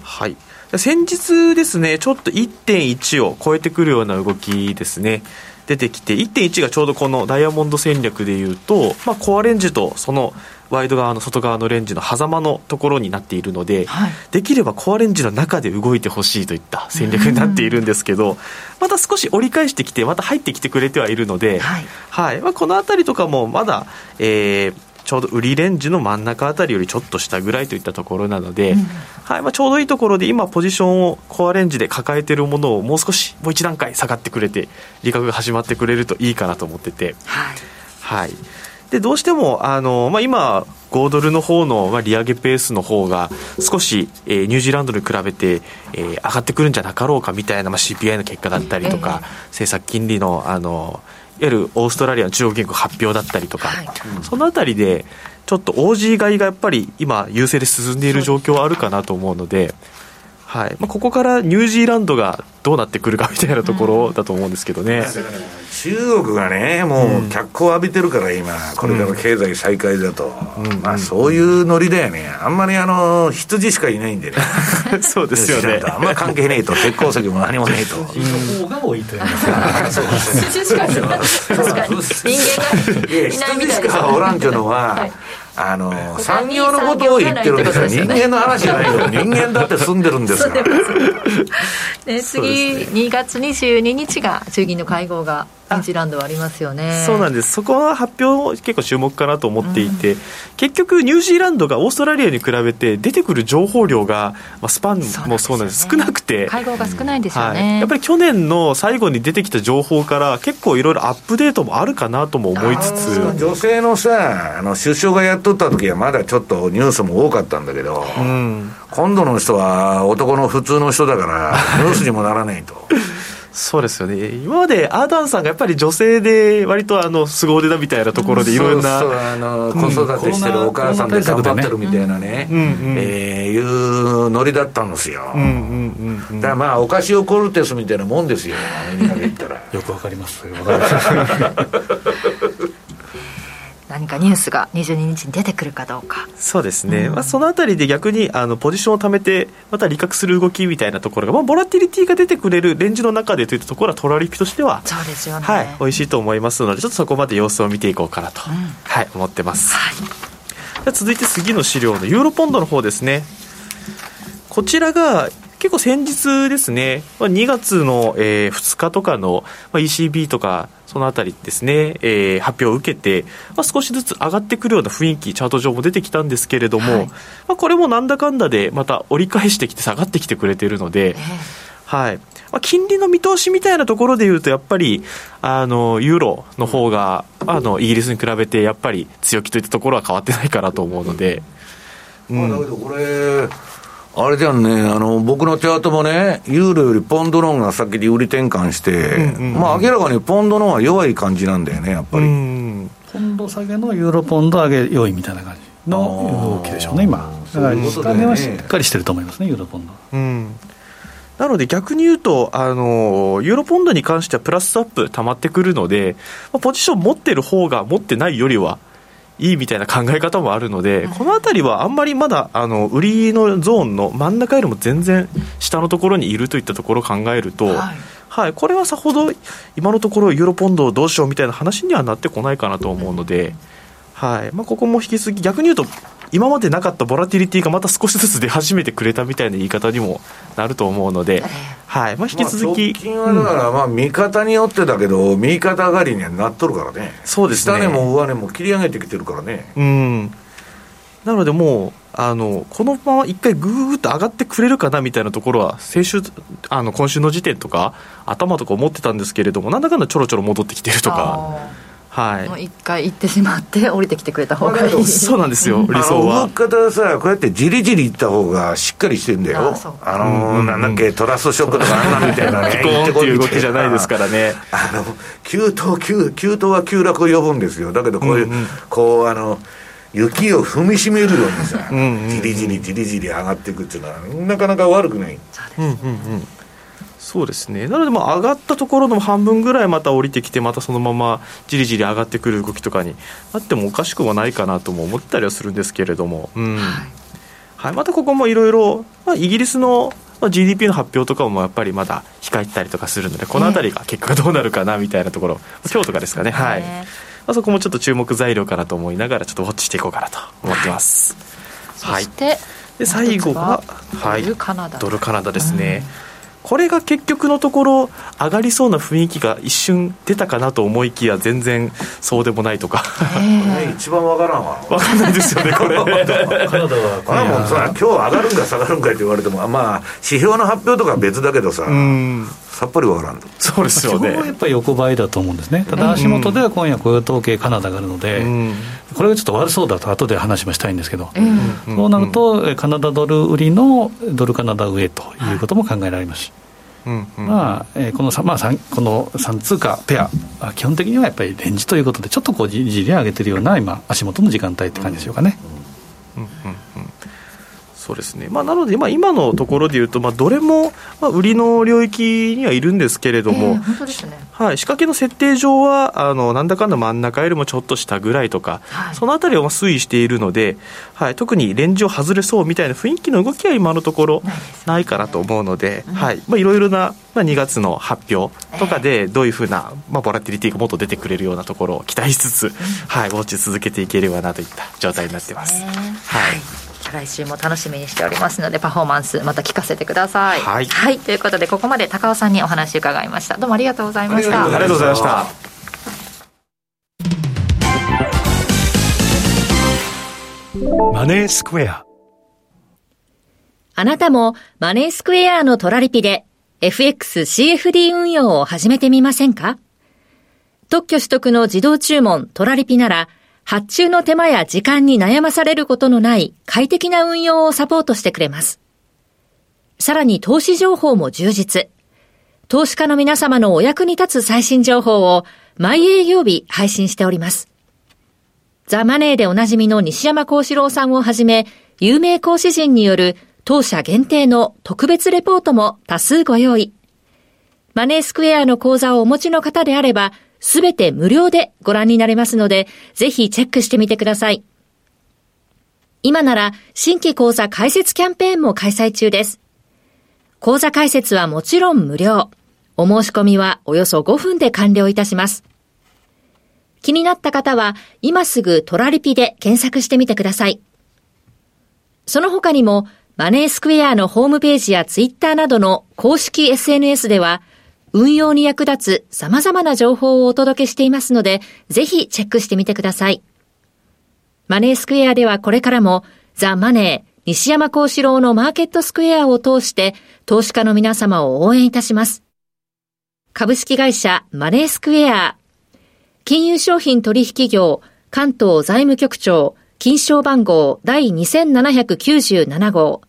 はい。先日ですねちょっと1.1を超えてくるような動きですね出てきて1.1がちょうどこのダイヤモンド戦略でいうと、まあ、コアレンジとそのワイド側の外側のレンジの狭間のところになっているので、はい、できればコアレンジの中で動いてほしいといった戦略になっているんですけど、また少し折り返してきてまた入ってきてくれてはいるので、はい、はい、まあ、この辺りとかもまだ、えー、ちょうど売りレンジの真ん中あたりよりちょっと下ぐらいといったところなので、うん、はいまあ、ちょうどいいところで今ポジションをコアレンジで抱えているものをもう少しもう一段階下がってくれて利確が始まってくれるといいかなと思ってて、はい、はい、でどうしてもあの、まあ、今5ドルの方の、まあ、利上げペースの方が少し、えー、ニュージーランドに比べて、えー、上がってくるんじゃなかろうかみたいな、まあ、CPI の結果だったりとか、えー、政策金利のあのゆるオーストラリアの中央銀行発表だったりとか、はい、そのあたりでちょっと OG 買いがやっぱり今優勢で進んでいる状況はあるかなと思うので。はい。まあ、ここからニュージーランドがどうなってくるかみたいなところだと思うんですけどね、中国がね、もう脚光を浴びてるから、今、これから経済再開だと、うん、まあ、そういうノリだよね、あんまりあの羊しかいないんでね、そうですよね、あんまり関係ねえと、鉄鉱石も何もねえと。人が多いという羊しかいない、確かに、人間がいないみたいな。しかおらんっていうのは、はいあの産業のことを言ってるんですよ、人間の話じゃないよ、人間だって住んでるんですから。ね、次、2月22日が衆議院の会合がニュージーランドはありますよねそうなんです。そこは発表結構注目かなと思っていて、うん、結局ニュージーランドがオーストラリアに比べて出てくる情報量が、まあ、スパンもそうなんです、ね、少なくて。会合が少ないんですよね、はい、やっぱり去年の最後に出てきた情報から結構いろいろアップデートもあるかなとも思いつつ。女性のさあの首相がやっとった時はまだちょっとニュースも多かったんだけど、うん、今度の人は男の普通の人だからニュースにもならないと そうですよね。今までアーダンさんがやっぱり女性で割とあの凄腕だみたいなところでいろんな、そうそうあの子育てしてるお母さんで頑張ってるみたいなね、うんうん、えー、いうノリだったんですよ、うんうんうん、だからまあオカシオ・コルテスみたいなもんですよ。アメリカで言ったら。よくわかります。わかります何かニュースが22日に出てくるかどうか。そうですね、うん、まあ、そのあたりで逆にあのポジションを貯めてまた利確する動きみたいなところが、まあ、ボラティリティが出てくれるレンジの中でといったところはトラリピとしてはそうですよね、はい、美味しいと思いますのでちょっとそこまで様子を見ていこうかなと、うん、はい思ってます、はい、続いて次の資料のユーロポンドの方ですね。こちらが結構先日ですね、2月の、えー、2日とかの、まあ、ECB とか、そのあたりですね、えー、発表を受けて、まあ、少しずつ上がってくるような雰囲気、チャート上も出てきたんですけれども、はい、まあ、これもなんだかんだで、また折り返してきて下がってきてくれているので、はい。まあ、金利の見通しみたいなところでいうと、やっぱりあのユーロの方があがイギリスに比べて、やっぱり強気といったところは変わってないかなと思うので。うん、だけど。これあれじゃんね、あの、僕の手当もね、ユーロよりポンドの方が先に売り転換して、うんうん、まあ明らかにポンドの方が弱い感じなんだよね、やっぱり。ポンド下げのユーロポンド上げ良いみたいな感じの動きでしょうね、今。だから、下値はしっかりしてると思いますね、ユーロポンド。うんなので逆に言うと、あの、ユーロポンドに関してはプラスアップ溜まってくるので、ポジション持ってる方が持ってないよりは、いいみたいな考え方もあるので、この辺りはあんまりまだあの売りのゾーンの真ん中よりも全然下のところにいるといったところを考えると、はい、はい、これはさほど今のところユーロポンドをどうしようみたいな話にはなってこないかなと思うので、はい。まあ、ここも引き続き逆に言うと今までなかったボラティリティがまた少しずつ出始めてくれたみたいな言い方にもなると思うので、はい。まあ、引き続き、まあ、近はだから、まあ、見方によってだけど、右肩上がりにはなっとるからね、そうですね。下値も上値も切り上げてきてるからね。うん。なのでもうあのこのまま一回ぐーっと上がってくれるかなみたいなところは先週あの今週の時点とか頭とか思ってたんですけれどもなんだかんだちょろちょろ戻ってきてるとか。はい、もう一回行ってしまって降りてきてくれた方がいい、そうなんですよ理想は。動き方はさこうやってじりじりいった方がしっかりしてんだよ。あのー、なんだっけトラストショックとかあんなみたいなね ピコンっていう動きじゃないですからね。あの急騰急急騰は急落を呼ぶんですよ。だけどこういう、うんうん、こうあの雪を踏みしめるようにさじりじりじりじり上がっていくっていうのはなかなか悪くない。そうです、うんうんうんそうですね。なのでまあ上がったところの半分ぐらいまた降りてきてまたそのままじりじり上がってくる動きとかになってもおかしくはないかなとも思ったりはするんですけれども、うん。はい、またここもいろいろイギリスの GDP の発表とかもやっぱりまだ控えてたりとかするのでこの辺りが結果がどうなるかなみたいなところ、今日とかですかね、はい。まあ、そこもちょっと注目材料かなと思いながらちょっとウォッチしていこうかなと思ってます。はい、そして、で最後が、はい、ドルカナダですね。うんこれが結局のところ上がりそうな雰囲気が一瞬出たかなと思いきや全然そうでもないとか。一番わからんわ。分かんないですよねこれ。カナダはこれはもうさ今日上がるんか下がるんかって言われてもまあ指標の発表とか別だけどささっぱりわからんそうですよね。基本はやっぱり横ばいだと思うんですね。ただ足元では今夜雇用統計カナダがあるので、これがちょっと悪そうだと後で話もしたいんですけど、そうなるとカナダドル売りのドルカナダ上ということも考えられますし、うん。うん、まあえー、このまあ、この3通貨ペア。基本的にはやっぱりレンジということでちょっとこうじり上げてるような今足元の時間帯って感じでしょうかね。うん。うん。うんそうですね、まあ、なので、まあ、今のところでいうと、まあ、どれも、まあ、売りの領域にはいるんですけれども、えー、本当ですね。はい、仕掛けの設定上はあのなんだかんだ真ん中よりもちょっと下ぐらいとか、はい、そのあたりを推移しているので、はい、特にレンジを外れそうみたいな雰囲気の動きは今のところないかなと思うので、いろいろな、まあ、2月の発表とかでどういうふうな、まあ、ボラティリティがもっと出てくれるようなところを期待しつつ、はい、ウォッチ続けていければなといった状態になってます。はい来週も楽しみにしておりますのでパフォーマンスまた聞かせてください。はい、はい、ということでここまで高尾さんにお話伺いました。どうもありがとうございました。ありがとうございました。マネースクエア。あなたもマネースクエアのトラリピで FXCFD 運用を始めてみませんか？特許取得の自動注文トラリピなら発注の手間や時間に悩まされることのない快適な運用をサポートしてくれます。さらに投資情報も充実。投資家の皆様のお役に立つ最新情報を毎営業日配信しております。ザ・マネーでおなじみの西山幸四郎さんをはじめ、有名講師陣による当社限定の特別レポートも多数ご用意。マネースクエアの講座をお持ちの方であれば、すべて無料でご覧になれますので、ぜひチェックしてみてください。今なら新規講座開設キャンペーンも開催中です。講座開設はもちろん無料。お申し込みはおよそ5分で完了いたします。気になった方は今すぐトラリピで検索してみてください。その他にもマネースクエアのホームページやツイッターなどの公式 SNS では運用に役立つ様々な情報をお届けしていますので、ぜひチェックしてみてください。マネースクエアではこれからもザ・マネー、西山幸四郎のマーケットスクエアを通して投資家の皆様を応援いたします。株式会社マネースクエア、金融商品取引業関東財務局長、金賞番号第2797号。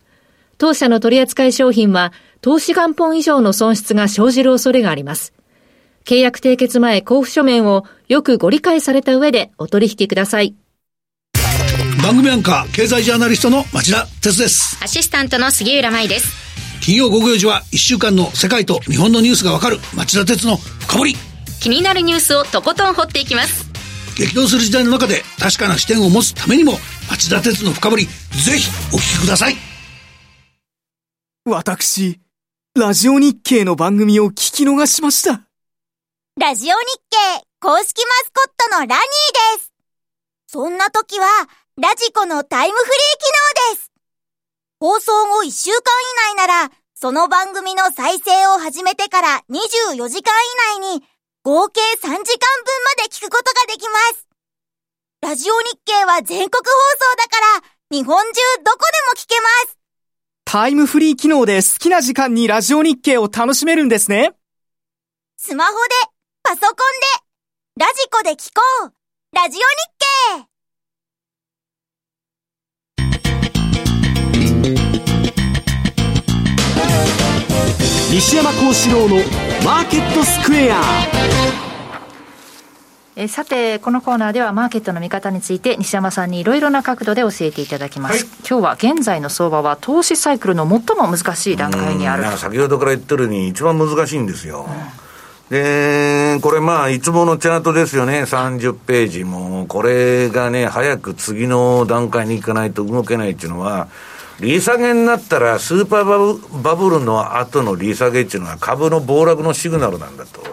当社の取扱い商品は投資元本以上の損失が生じる恐れがあります。契約締結前交付書面をよくご理解された上でお取引ください。番組アンカー経済ジャーナリストの町田哲です。アシスタントの杉浦舞です。金曜午後4時は1週間の世界と日本のニュースがわかる。町田哲の深掘り。気になるニュースをとことん掘っていきます。激動する時代の中で確かな視点を持つためにも町田哲の深掘りぜひお聞きください。私ラジオ日経の番組を聞き逃しましたラジオ日経公式マスコットのラニーですそんな時はラジコのタイムフリー機能です。放送後1週間以内なら、その番組の再生を始めてから24時間以内に、合計3時間分まで聞くことができます。ラジオ日経は全国放送だから、日本中どこでも聞けます。タイムフリー機能で好きな時間にラジオ日経を楽しめるんですね。スマホで、パソコンで、ラジコで聞こう。ラジオ日経西山幸四郎のマーケットスクエアえさてこのコーナーではマーケットの見方について西山さんにいろいろな角度で教えていただきます、はい、今日は現在の相場は投資サイクルの最も難しい段階にある。先ほどから言ってるように一番難しいんですよ、うん、でこれまあいつものチャートですよね。30ページもこれがね早く次の段階に行かないと動けないっていうのは利下げになったら、スーパーバブルの後の利下げっていうのは株の暴落のシグナルなんだと。はい、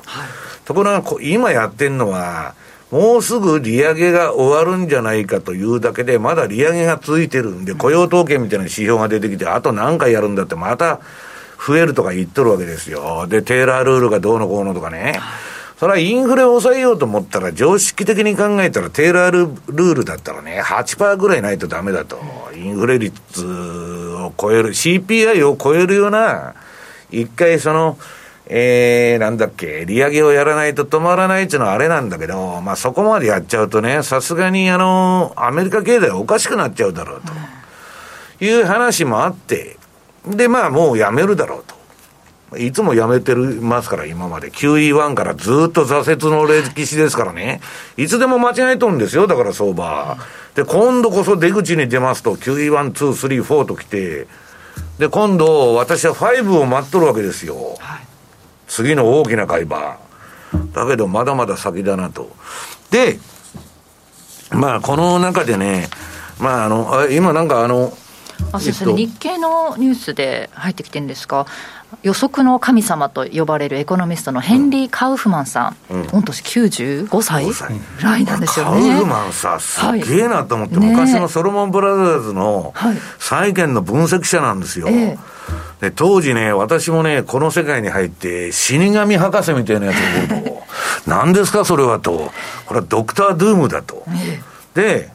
ところが、今やってんのは、もうすぐ利上げが終わるんじゃないかというだけで、まだ利上げが続いてるんで、雇用統計みたいな指標が出てきて、あと何回やるんだって、また増えるとか言っとるわけですよ。で、テーラールールがどうのこうのとかね。はいそれはインフレを抑えようと思ったら、常識的に考えたら、テーラールルールだったらね、8%ぐらいないとダメだと。インフレ率を超える、CPI を超えるような、一回その、えー、なんだっけ、利上げをやらないと止まらないっていうのはあれなんだけど、まあそこまでやっちゃうとね、さすがにあの、アメリカ経済おかしくなっちゃうだろうという話もあって、で、まあもうやめるだろうと。いつも辞めてるますから、今まで。QE1 からずっと挫折の歴史ですからね。いつでも間違えとるんですよ、だから相場。で、今度こそ出口に出ますと、QE1、2、3、4と来て、で、今度、私は5を待っとるわけですよ。はい、次の大きな買い場。だけど、まだまだ先だなと。で、まあ、この中でね、まあ、あの、今なんかあの、あ先生、日経のニュースで入ってきてるんですか、予測の神様と呼ばれるエコノミストのヘンリー・カウフマンさん、うん、御年95歳？ぐらいなんですよね。カウフマンさ、すげえなと思って、はい、昔のソロモン・ブラザーズの債券の分析者なんですよ。はいで当時ね、私もね、この世界に入って、死神博士みたいなやつがおると、何ですか、それはと、これは Doctor Doom だと。で、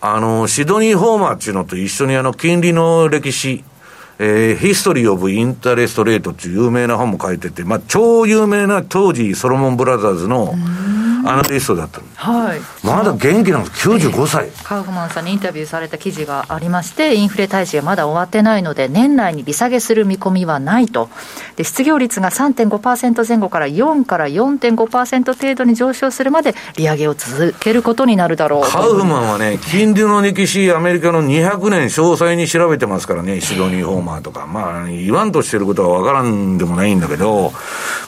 あの、シドニー・ホーマーっていうのと一緒にあの、金利の歴史、えー、 History of Interest Rate っていう有名な本も書いてて、まあ、超有名な当時、ソロモン・ブラザーズの、アナリストだったの。はい。まだ元気なんです。95歳。カウフマンさんにインタビューされた記事がありまして、インフレ退治がまだ終わってないので、年内に利下げする見込みはないと。で、失業率が3.5%前後から4から4.5%程度に上昇するまで利上げを続けることになるだろうカウフマンはね、金利の歴史、アメリカの200年詳細に調べてますからね、シドニー・ホーマーとか。まあ、言わんとしてることはわからんでもないんだけど、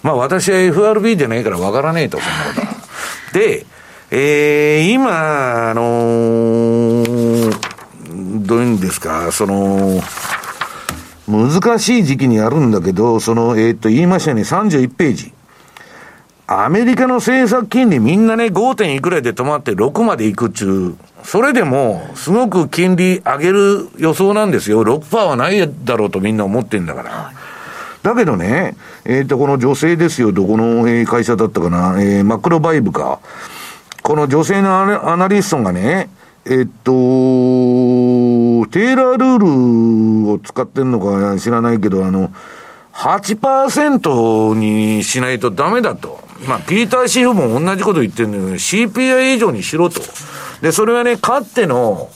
まあ私は FRB じゃないからわからねえと、そんなことは。で、えー、今、あのー、どういうんですか、その、難しい時期にあるんだけど、その、えー、っと、言いましたよね、31ページ。アメリカの政策金利みんなね、5. 点いくらで止まって6までいくっちゅう、それでも、すごく金利上げる予想なんですよ。6%はないだろうとみんな思ってんだから。だけどね、えっ、と、この女性ですよ、どこの、会社だったかな、えーマクロバイブか。この女性のアナリストがね、えっと、テーラールールを使ってんのか知らないけど、あの、8%にしないとダメだと。まあ、ピーター・シーフも同じこと言ってるんだけど、CPI 以上にしろと。で、それはね、かっての、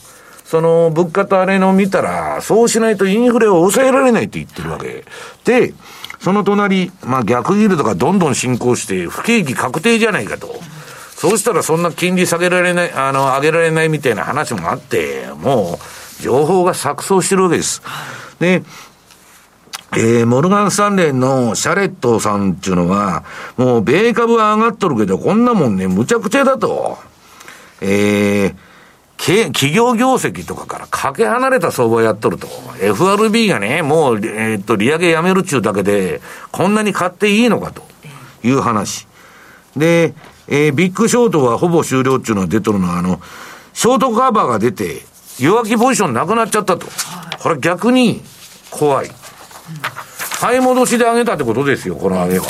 その物価とあれの見たら、そうしないとインフレを抑えられないって言ってるわけ。で、その隣、まあ逆ギルドがどんどん進行して、不景気確定じゃないかと。そうしたらそんな金利下げられない、あの、上げられないみたいな話もあって、もう、情報が錯綜してるわけです。で、えー、モルガン・スタンレーのシャレットさんっていうのは、もう米株は上がっとるけど、こんなもんね、むちゃくちゃだと。えー、企業業績とかからかけ離れた相場やっとると。FRB がね、もう、えーっと、利上げやめるっちゅうだけで、こんなに買っていいのかという話。で、えービッグショートはほぼ終了っていうのは出とるのは、あの、ショートカバーが出て、弱気ポジションなくなっちゃったと。これ逆に怖い。買い戻しで上げたってことですよ、この上げは。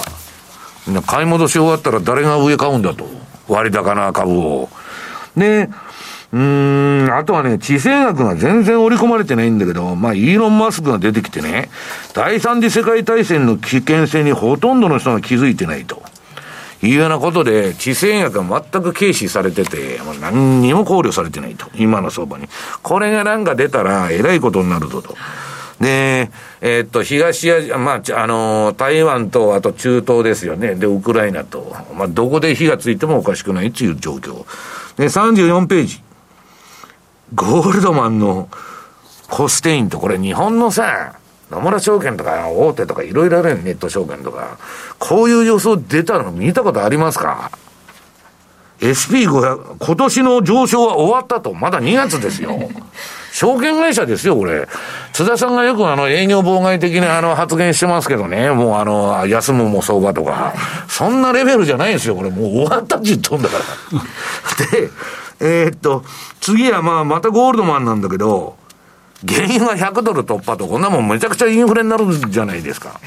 買い戻し終わったら誰が上買うんだと。割高な株を。で、うーん、あとはね、地政学が全然織り込まれてないんだけど、まあ、イーロン・マスクが出てきてね、第三次世界大戦の危険性にほとんどの人が気づいてないと。いうようなことで、地政学が全く軽視されてて、もう何にも考慮されてないと。今の相場に。これがなんか出たら、えらいことになるぞと。で、えーっと、東アジア、まあ、あの台湾と、あと中東ですよね。で、ウクライナと。まあ、どこで火がついてもおかしくないっていう状況。で、34ページ。ゴールドマンのコステインと、これ日本のさ、野村証券とか大手とかいろいろあるよネット証券とか。こういう予想出たの見たことありますか ?SP500、今年の上昇は終わったと。まだ2月ですよ。証券会社ですよ、これ。津田さんがよくあの営業妨害的なあの発言してますけどね、もうあの、休むも相場とか。そんなレベルじゃないんですよ、これ。もう終わったって言っとんだから。で、えーっと、次はまあ、またゴールドマンなんだけど、原油が100ドル突破と、こんなもんめちゃくちゃインフレになるじゃないですか。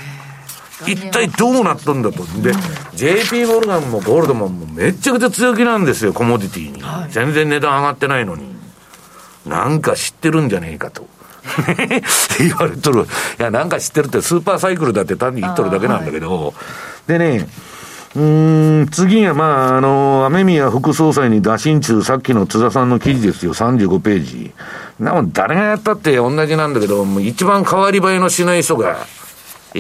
一体どうなったんだと。で、JP モルガンもゴールドマンもめっちゃくちゃ強気なんですよ、コモディティに。全然値段上がってないのに。なんか知ってるんじゃねえかと。言われとる。いや、なんか知ってるってスーパーサイクルだって単に言っとるだけなんだけど。でね、うん、次はまあ、あの、雨宮副総裁に打診中、さっきの津田さんの記事ですよ、35ページ。なも誰がやったって同じなんだけど、もう一番変わり映えのしない人が、え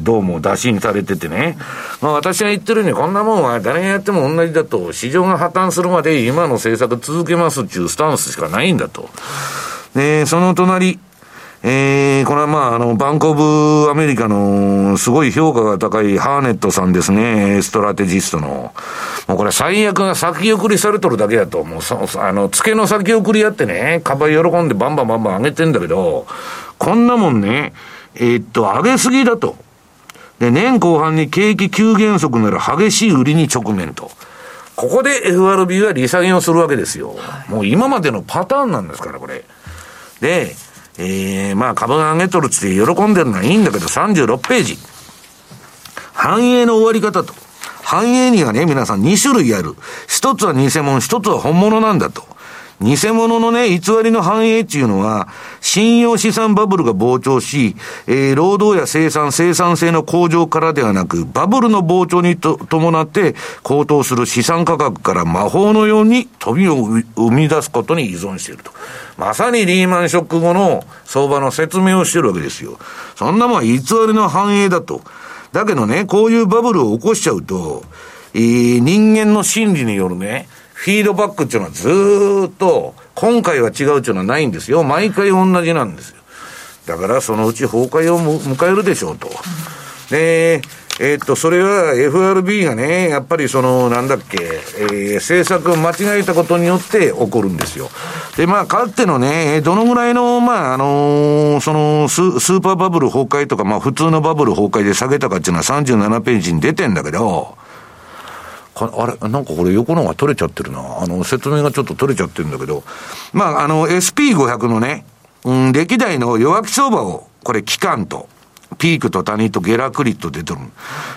ー、どうも打診されててね。まあ私が言ってるように、こんなもんは誰がやっても同じだと、市場が破綻するまで今の政策続けますっていうスタンスしかないんだと。で、その隣、えー、これはまあ、あの、バンコブアメリカのすごい評価が高いハーネットさんですね、ストラテジストの。もうこれ最悪が先送りされとるだけだと、もうそ、あの、付けの先送りやってね、株喜んでバンバンバンバン上げてんだけど、こんなもんね、えーっと、上げすぎだと。で、年後半に景気急減速なら激しい売りに直面と。ここで FRB は利下げをするわけですよ。もう今までのパターンなんですから、これ。で、えー、まあ株が上げとるつって喜んでるのはいいんだけど、36ページ。繁栄の終わり方と。繁栄にはね、皆さん2種類ある。一つは偽物、一つは本物なんだと。偽物のね、偽りの反映っていうのは、信用資産バブルが膨張し、えー、労働や生産、生産性の向上からではなく、バブルの膨張にと伴って高騰する資産価格から魔法のように飛びを生み出すことに依存していると。まさにリーマンショック後の相場の説明をしてるわけですよ。そんなもんは偽りの反映だと。だけどね、こういうバブルを起こしちゃうと、えー、人間の心理によるね、フィードバックっていうのはずっと、今回は違うっていうのはないんですよ。毎回同じなんですよ。だからそのうち崩壊を迎えるでしょうと。で、えー、っと、それは FRB がね、やっぱりその、なんだっけ、えー、政策を間違えたことによって起こるんですよ。で、まあ、かつてのね、どのぐらいの、まあ、あのー、そのス、スーパーバブル崩壊とか、まあ、普通のバブル崩壊で下げたかっていうのは37ページに出てんだけど、あれ、なんかこれ横のが取れちゃってるな。あの、説明がちょっと取れちゃってるんだけど、まあ、あの、SP500 のね、うん、歴代の弱気相場を、これ期間と、ピークと谷とゲラクリット出てる。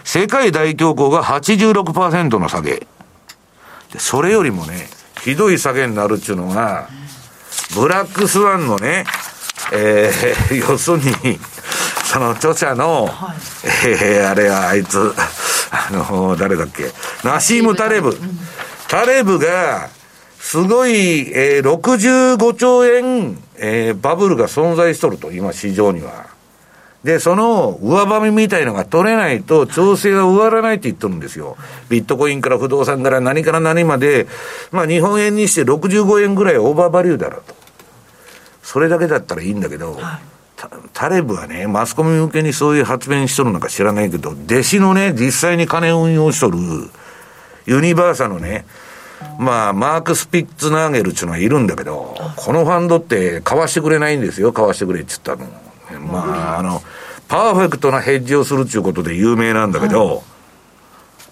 世界大恐慌が86%の下げ。で、それよりもね、ひどい下げになるっていうのが、ブラックスワンのね、えー、要するに、その著者の、はい、えー、あれはあいつ、あの、誰だっけ、ナシーム・タレブ。タレブが、すごい、えー、65兆円、えー、バブルが存在しとると、今市場には。で、その上ばみみたいのが取れないと調整が終わらないって言ってるんですよ。ビットコインから不動産から何から何まで、まあ日本円にして65円ぐらいオーバーバリューだろうと。それだけだったらいいんだけど、はいタレブはね、マスコミ向けにそういう発言しとるのか知らないけど、弟子のね、実際に金を運用しとる、ユニバーサのね、まあ、マーク・スピッツナーゲルっていうのはいるんだけど、このファンドって買わしてくれないんですよ、買わしてくれって言ったの。まあ、あの、パーフェクトなヘッジをするっていうことで有名なんだけど、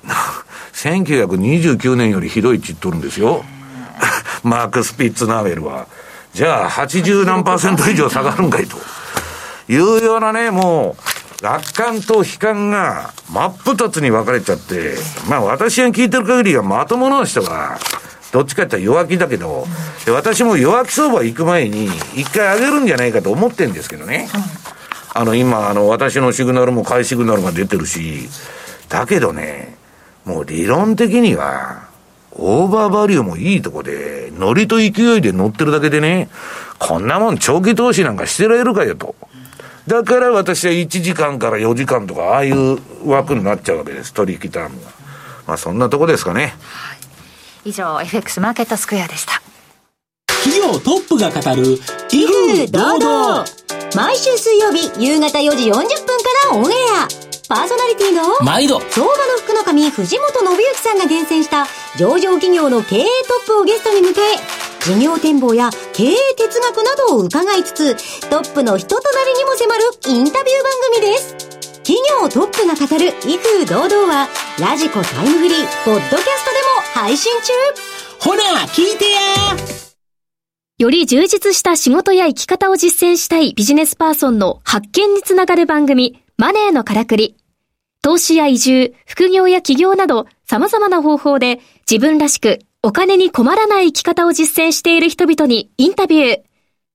1929年よりひどいって言っとるんですよ。マーク・スピッツナーゲルは。じゃあ、80何パーセント以上下がるんかいと。いうようなね、もう、楽観と悲観が真っ二つに分かれちゃって、まあ私が聞いてる限りはまともな人は、どっちかって弱気だけど、で私も弱気相場行く前に、一回上げるんじゃないかと思ってんですけどね。あの、今、あの、私のシグナルも買いシグナルが出てるし、だけどね、もう理論的には、オーバーバリューもいいとこで、ノリと勢いで乗ってるだけでね、こんなもん長期投資なんかしてられるかよと。だから私は1時間から4時間とか、ああいう枠になっちゃうわけです、取引タームが。まあそんなとこですかね。はい。以上 FX マーケットスクエアでした。企業トップが語る威風堂々。毎週水曜日夕方4時40分からオンエア。パーソナリティの毎度。相場の福の神藤本信之さんが厳選した上場企業の経営トップをゲストに迎え事業展望や経営哲学などを伺いつつトップの人となりにも迫るインタビュー番組です。企業トップが語る威風堂々はラジコタイムフリーポッドキャストでも配信中。ほら聞いてや。より充実した仕事や生き方を実践したいビジネスパーソンの発見につながる番組マネーのからくり。投資や移住、副業や起業など様々な方法で自分らしくお金に困らない生き方を実践している人々にインタビュー。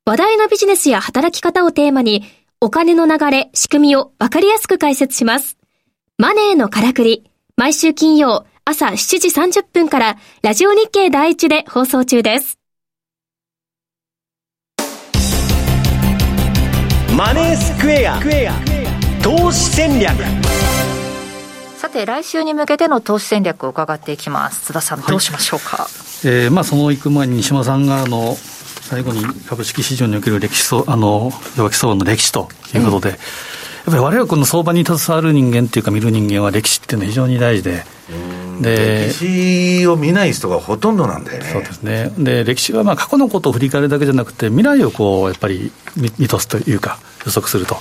話題のビジネスや働き方をテーマにお金の流れ、仕組みをわかりやすく解説します。マネーのからくり。毎週金曜朝7時30分からラジオ日経第一で放送中です。マネースクエア。投資戦略。さて、来週に向けての投資戦略を伺っていきます。津田さん、どうしましょうか？はい、えー、まあ、その行く前に西間さんが、あの、最後に株式市場における歴史あの弱気相場の歴史ということで、やっぱり我々この相場に携わる人間っていうか、見る人間は歴史っていうのは非常に大事で。で歴史を見ない人がほとんどなんだよね。そうですね。で、歴史はまあ過去のことを振り返るだけじゃなくて、未来をこう、やっぱり見見通すというか、予測すると。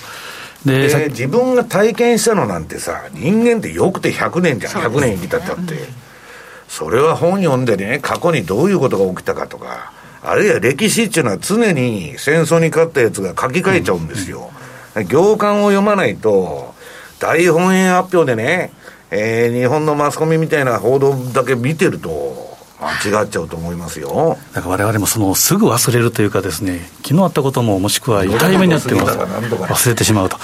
で自分が体験したのなんてさ、人間ってよくて100年じゃん、100年生きたってって。それは本読んでね、過去にどういうことが起きたかとか、あるいは歴史っていうのは常に戦争に勝ったやつが書き換えちゃうんですよ。行間を読まないと、大本営発表でね、えー、日本のマスコミみたいな報道だけ見てると、間違っちゃうと思いますよ。だから我々もそのすぐ忘れるというかですね昨日あったことももしくは痛い目にあっても忘れてしまうと。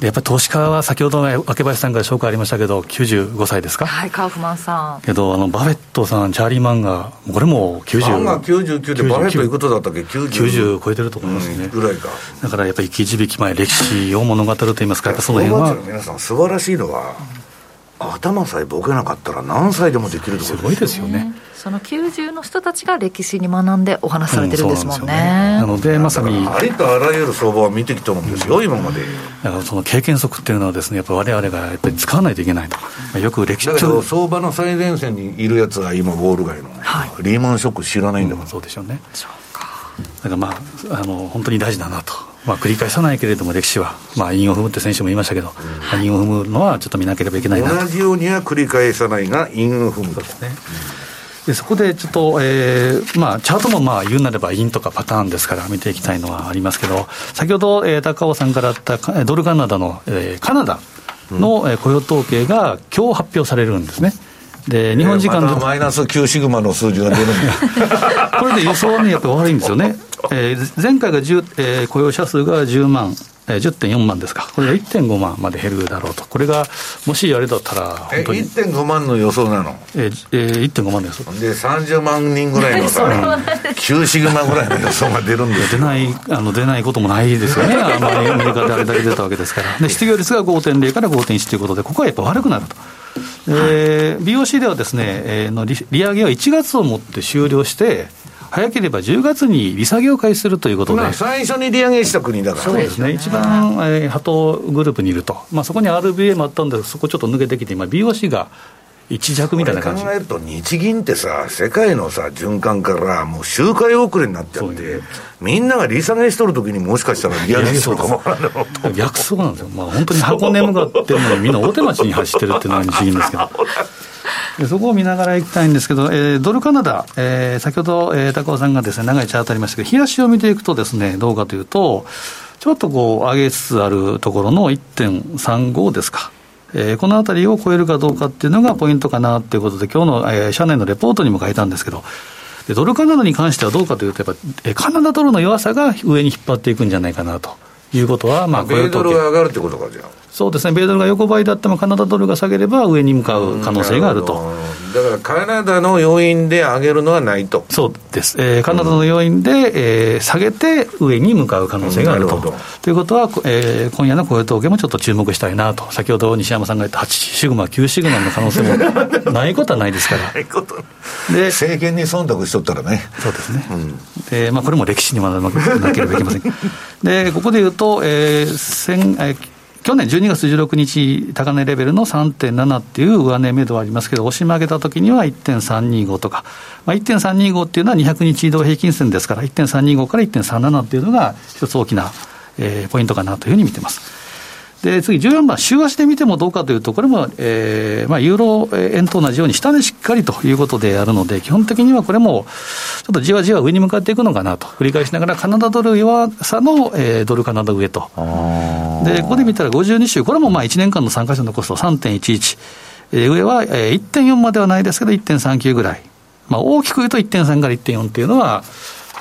でやっぱり投資家は先ほど若林さんから紹介ありましたけど95歳ですか？はいカウフマンさん。けどあのバフェットさんチャーリー・マンガーこれも90マンガー99でバフェットいくつだったっけ？90, 90超えてると思いますね、うん、ぐらいか。だからやっぱり生き字引前歴史を物語ると言いますかやっぱその辺は。皆さん素晴らしいのは頭さえボケなかったら何歳でもできるすごいですよね。その90の人たちが歴史に学んでお話されてるんですもんね,、うん、ねなのでまさにありとあらゆる相場を見てきたんですよ、今まで。だからその経験則っていうのはですねやっぱ我々がやっぱり使わないといけないと。よく歴史だけど相場の最前線にいるやつは今ウォール街の、はい、リーマンショック知らないんだから、うん、そうでしょうね。だからまああの本当に大事だなとまあ、繰り返さないけれども歴史は、まあ、韻を踏むって選手も言いましたけど、うん、韻を踏むのはちょっと見なければいけないな同じようには繰り返さないが韻を踏むとですね、でそこでちょっと、えーまあ、チャートもまあ言うなれば陰とかパターンですから見ていきたいのはありますけど先ほど、えー、高尾さんからあったドルカナダの、えー、カナダの、うん、雇用統計が今日発表されるんですね。で日本時間で、えー、まマイナス9シグマの数字が出るん これで予想はね、やっぱり悪いんですよね。えー、前回が、えー、雇用者数が10万、えー、10.4万ですか、これが1.5万まで減るだろうと、これがもしあれだったら、本当に。1.5万の予想なの？えー、えー、1.5万の予想。で、30万人ぐらいのさ、9シグマぐらいの予想が出るんです出ないあの出ないこともないですよね、あんまりアメリカであれだけ出たわけですから、で失業率が5.0から5.1ということで、ここはやっぱ悪くなると。えー、BOC ではですね、えー、の利利上げは1月をもって終了して、早ければ10月に利下げを開始するということで、まあ、最初に利上げした国だから、そうですね、一番、えー、波頭グループにいると、まあ、そこに RBA もあったんで、そこちょっと抜けてきて、今、BOC が一弱みたいな感じ。考えると、日銀ってさ、世界のさ、循環からもう周回遅れになっちゃって、みんなが利下げしとるときに、もしかしたら利上げしとるかも。わか。らない逆走なんですよ、まあ、本当に箱根向かってるのに、みんな大手町に走ってるっていうのが日銀ですけど。でそこを見ながらいきたいんですけど、えー、ドルカナダ、えー、先ほど、えー、高尾さんがです、ね、長いチャートありましたけど、冷やしを見ていくとです、ね、どうかというと、ちょっとこう上げつつあるところの1.35ですか。えー、このあたりを超えるかどうかっていうのがポイントかなということで、今日の、えー、社内のレポートにも書いたんですけど、でドルカナダに関してはどうかというと、やっぱ、えー、カナダドルの弱さが上に引っ張っていくんじゃないかなということは、まあ、米ドルが上がるってことか、じゃあ。そうですね、米ドルが横ばいだっても、カナダドルが下げれば上に向かう可能性があると。だからカナダの要因で上げるのはないと。そうです、えー、カナダの要因で、えー、下げて上に向かう可能性があると。るということは、えー、今夜の雇用統計もちょっと注目したいなと、先ほど西山さんが言った8シグマ、9シグマの可能性も ないことはないですから。ないことで政権に忖度しとったらね。そうですね、うん、でまあ、これも歴史に学ばなければいけません。でここで言うと、えー先えー去年12月16日、高値レベルの3.7っていう上値目処はありますけど、押し曲げたときには1.325とか、まあ、1.325っていうのは200日移動平均線ですから、1.325から1.37っていうのが一つ大きな、えー、ポイントかなというふうに見てます。で次、14番、週足で見てもどうかというと、これも、えーまあ、ユーロ円と同じように、下値しっかりということであるので、基本的にはこれも、ちょっとじわじわ上に向かっていくのかなと、繰り返しながら、カナダドル弱さの、えー、ドルカナダ上と。で、ここで見たら52週、これもまあ1年間の参加者のコスト3.11。えー、上は、えー、1.4まではないですけど、1.39ぐらい。まあ、大きく言うと1.3から1.4っていうのは、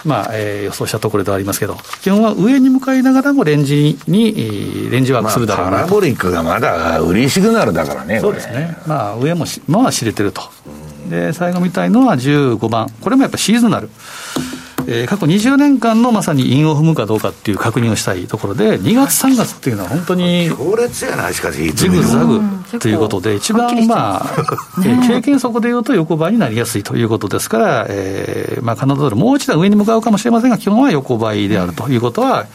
まあえー、予想したところではありますけど、基本は上に向かいながらもレンジに、レンジワークするだろうな、まあ、パラボリックがまだ売りシグナルだからね、そうですね、まあ、上もまあ知れてると、で最後見たいのは15番、これもやっぱシーズナル。えー、過去20年間のまさに陰を踏むかどうかっていう確認をしたいところで、2月、3月っていうのは本当に、強烈やな、しかし、ジグザグということで、一番まあ、経験則でいうと横ばいになりやすいということですから、えーまあ、カナダドル、もう一段上に向かうかもしれませんが、基本は横ばいであるということは、やっ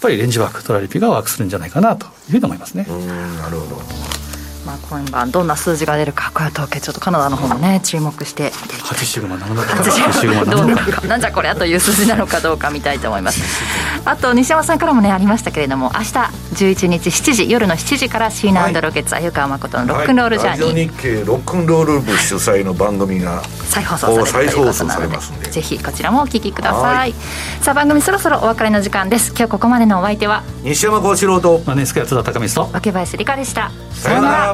ぱりレンジワーク、トラリピがワークするんじゃないかなというふうに思いますね。なるほどまあ、今晩どんな数字が出るか、雇用統計、ちょっとカナダの方もね、注目して8シグマ、8シグマ、どうなのか、なんじゃこれゃという数字なのかどうか見たいと思います。あと、西山さんからもね、ありましたけれども、明日11日7時、夜の7時から、シーナロケッツ、鮎川誠のロックンロールジャーニー、はい、日経ロックンロール部主催の番組が再放送されるということなので、ぜひこちらもお聞きください。さあ、番組そろそろお別れの時間です。今日ここまでのお相手は、西山幸四郎と、マネースクエア津田高光と、若林理香でした。さよなら。